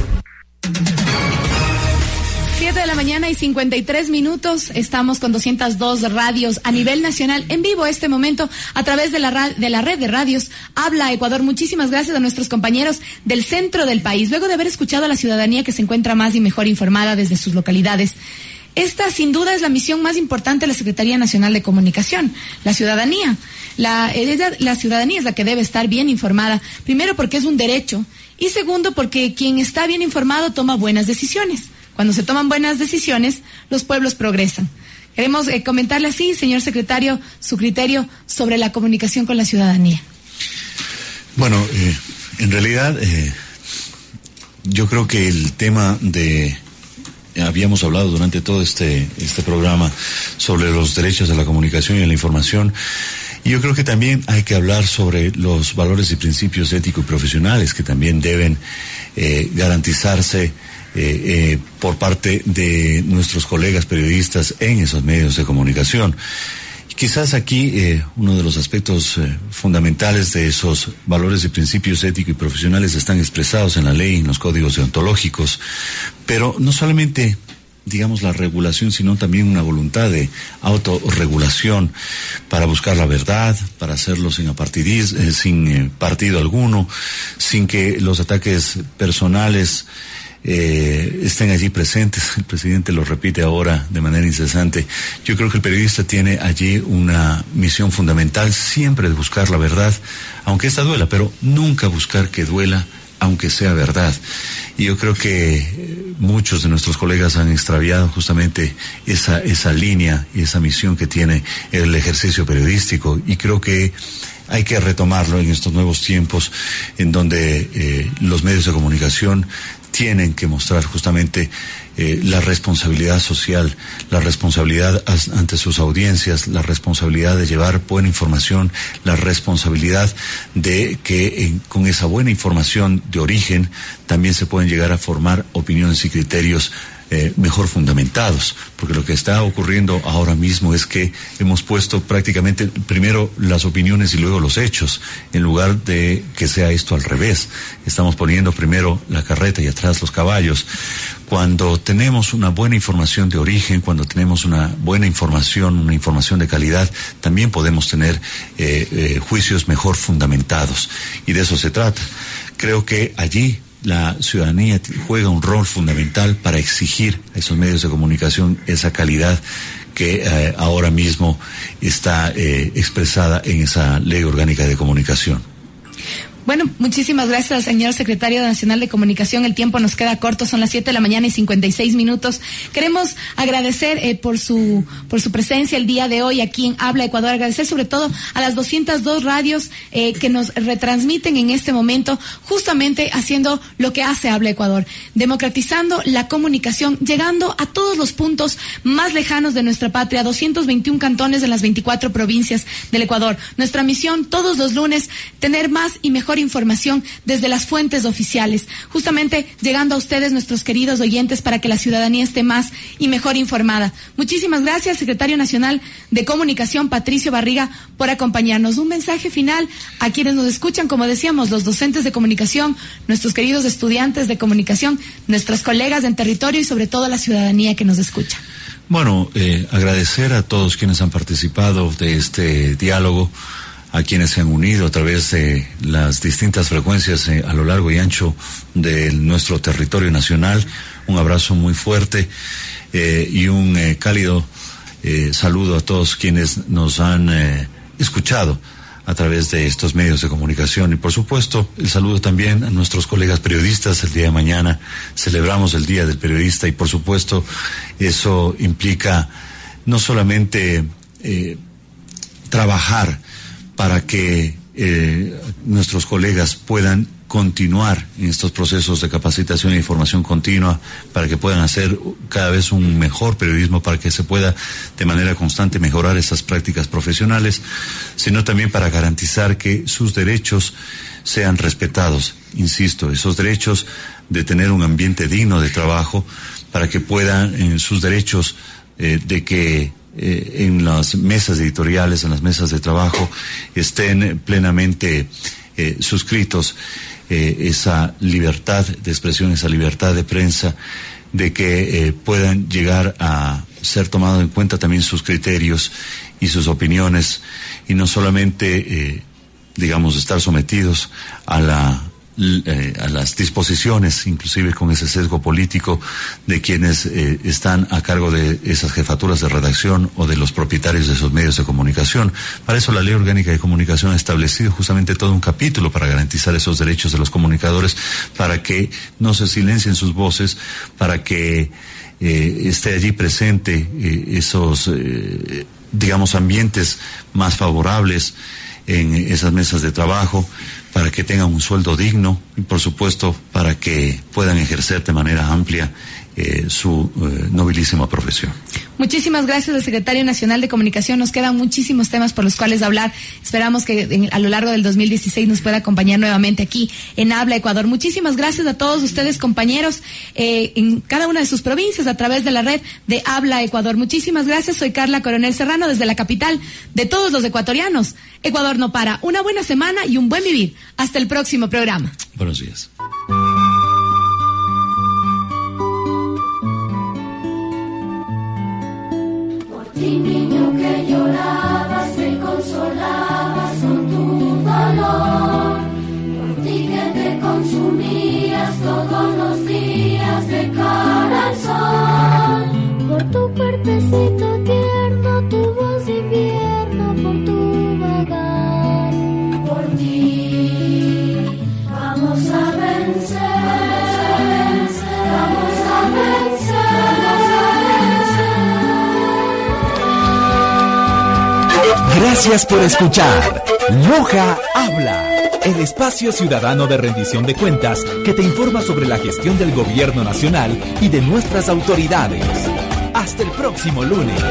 7 de la mañana y 53 minutos. Estamos con 202 radios a nivel nacional en vivo este momento a través de la, de la red de radios Habla Ecuador. Muchísimas gracias a nuestros compañeros del centro del país. Luego de haber escuchado a la ciudadanía que se encuentra más y mejor informada desde sus localidades. Esta, sin duda, es la misión más importante de la Secretaría Nacional de Comunicación, la ciudadanía. La, la ciudadanía es la que debe estar bien informada, primero porque es un derecho y segundo porque quien está bien informado toma buenas decisiones. Cuando se toman buenas decisiones, los pueblos progresan. Queremos eh, comentarle así, señor secretario, su criterio sobre la comunicación con la ciudadanía. Bueno, eh, en realidad eh, yo creo que el tema de habíamos hablado durante todo este, este programa sobre los derechos de la comunicación y de la información. Y yo creo que también hay que hablar sobre los valores y principios éticos y profesionales que también deben garantizarse eh, por parte de nuestros colegas periodistas en esos medios de comunicación. Quizás aquí eh, uno de los aspectos eh, fundamentales de esos valores y principios éticos y profesionales están expresados en la ley, en los códigos deontológicos, pero no solamente digamos, la regulación, sino también una voluntad de autorregulación para buscar la verdad, para hacerlo sin, eh, sin partido alguno, sin que los ataques personales eh, estén allí presentes. El presidente lo repite ahora de manera incesante. Yo creo que el periodista tiene allí una misión fundamental siempre de buscar la verdad, aunque esta duela, pero nunca buscar que duela aunque sea verdad. Y yo creo que eh, muchos de nuestros colegas han extraviado justamente esa, esa línea y esa misión que tiene el ejercicio periodístico. Y creo que hay que retomarlo en estos nuevos tiempos en donde eh, los medios de comunicación tienen que mostrar justamente eh, la responsabilidad social, la responsabilidad ante sus audiencias, la responsabilidad de llevar buena información, la responsabilidad de que con esa buena información de origen también se pueden llegar a formar opiniones y criterios eh, mejor fundamentados, porque lo que está ocurriendo ahora mismo es que hemos puesto prácticamente primero las opiniones y luego los hechos, en lugar de que sea esto al revés. Estamos poniendo primero la carreta y atrás los caballos. Cuando tenemos una buena información de origen, cuando tenemos una buena información, una información de calidad, también podemos tener eh, eh, juicios mejor fundamentados. Y de eso se trata. Creo que allí la ciudadanía juega un rol fundamental para exigir a esos medios de comunicación esa calidad que eh, ahora mismo está eh, expresada en esa ley orgánica de comunicación. Bueno, muchísimas gracias, señor secretario nacional de comunicación. El tiempo nos queda corto, son las 7 de la mañana y 56 minutos. Queremos agradecer eh, por su por su presencia el día de hoy aquí en Habla Ecuador. Agradecer sobre todo a las 202 radios eh, que nos retransmiten en este momento, justamente haciendo lo que hace Habla Ecuador, democratizando la comunicación, llegando a todos los puntos más lejanos de nuestra patria, 221 cantones en las 24 provincias del Ecuador. Nuestra misión todos los lunes, tener más y mejor información desde las fuentes oficiales, justamente llegando a ustedes, nuestros queridos oyentes, para que la ciudadanía esté más y mejor informada. Muchísimas gracias, secretario nacional de Comunicación, Patricio Barriga, por acompañarnos. Un mensaje final a quienes nos escuchan, como decíamos, los docentes de comunicación, nuestros queridos estudiantes de comunicación, nuestros colegas en territorio y sobre todo la ciudadanía que nos escucha. Bueno, eh, agradecer a todos quienes han participado de este diálogo a quienes se han unido a través de las distintas frecuencias eh, a lo largo y ancho de nuestro territorio nacional. Un abrazo muy fuerte eh, y un eh, cálido saludo a todos quienes nos han escuchado a través de estos medios de comunicación y por supuesto el saludo también a nuestros colegas periodistas el día de mañana celebramos el día del periodista y por supuesto eso implica no solamente trabajar para que eh, nuestros colegas puedan continuar en estos procesos de capacitación e información continua para que puedan hacer cada vez un mejor periodismo, para que se pueda de manera constante mejorar esas prácticas profesionales, sino también para garantizar que sus derechos sean respetados. Insisto, esos derechos de tener un ambiente digno de trabajo, para que puedan en sus derechos eh, de que eh, en las mesas editoriales, en las mesas de trabajo, estén plenamente eh, suscritos eh, esa libertad de expresión, esa libertad de prensa, de que puedan llegar a ser tomado en cuenta también sus criterios y sus opiniones y no solamente, digamos, estar sometidos a la eh, a las disposiciones, inclusive con ese sesgo político de quienes eh, están a cargo de esas jefaturas de redacción o de los propietarios de esos medios de comunicación. Para eso la Ley Orgánica de Comunicación ha establecido justamente todo un capítulo para garantizar esos derechos de los comunicadores, para que no se silencien sus voces, para que eh, esté allí presente esos, digamos, ambientes más favorables en esas mesas de trabajo, para que tengan un sueldo digno y por supuesto para que puedan ejercer de manera amplia eh, su eh, nobilísima profesión. Muchísimas gracias al secretario nacional de comunicación. Nos quedan muchísimos temas por los cuales hablar. Esperamos que a lo largo del 2016 nos pueda acompañar nuevamente aquí en Habla Ecuador. Muchísimas gracias a todos ustedes, compañeros, eh, en cada una de sus provincias a través de la red de Habla Ecuador. Muchísimas gracias. Soy Carla Coronel Serrano desde la capital de todos los ecuatorianos. Ecuador no para. Una buena semana y un buen vivir. Hasta el próximo programa. Buenos días. Por tu cuerpecito tierno, tu voz de Gracias por escuchar. Loja Habla, el espacio ciudadano de rendición de cuentas que te informa sobre la gestión del gobierno nacional y de nuestras autoridades. Hasta el próximo lunes.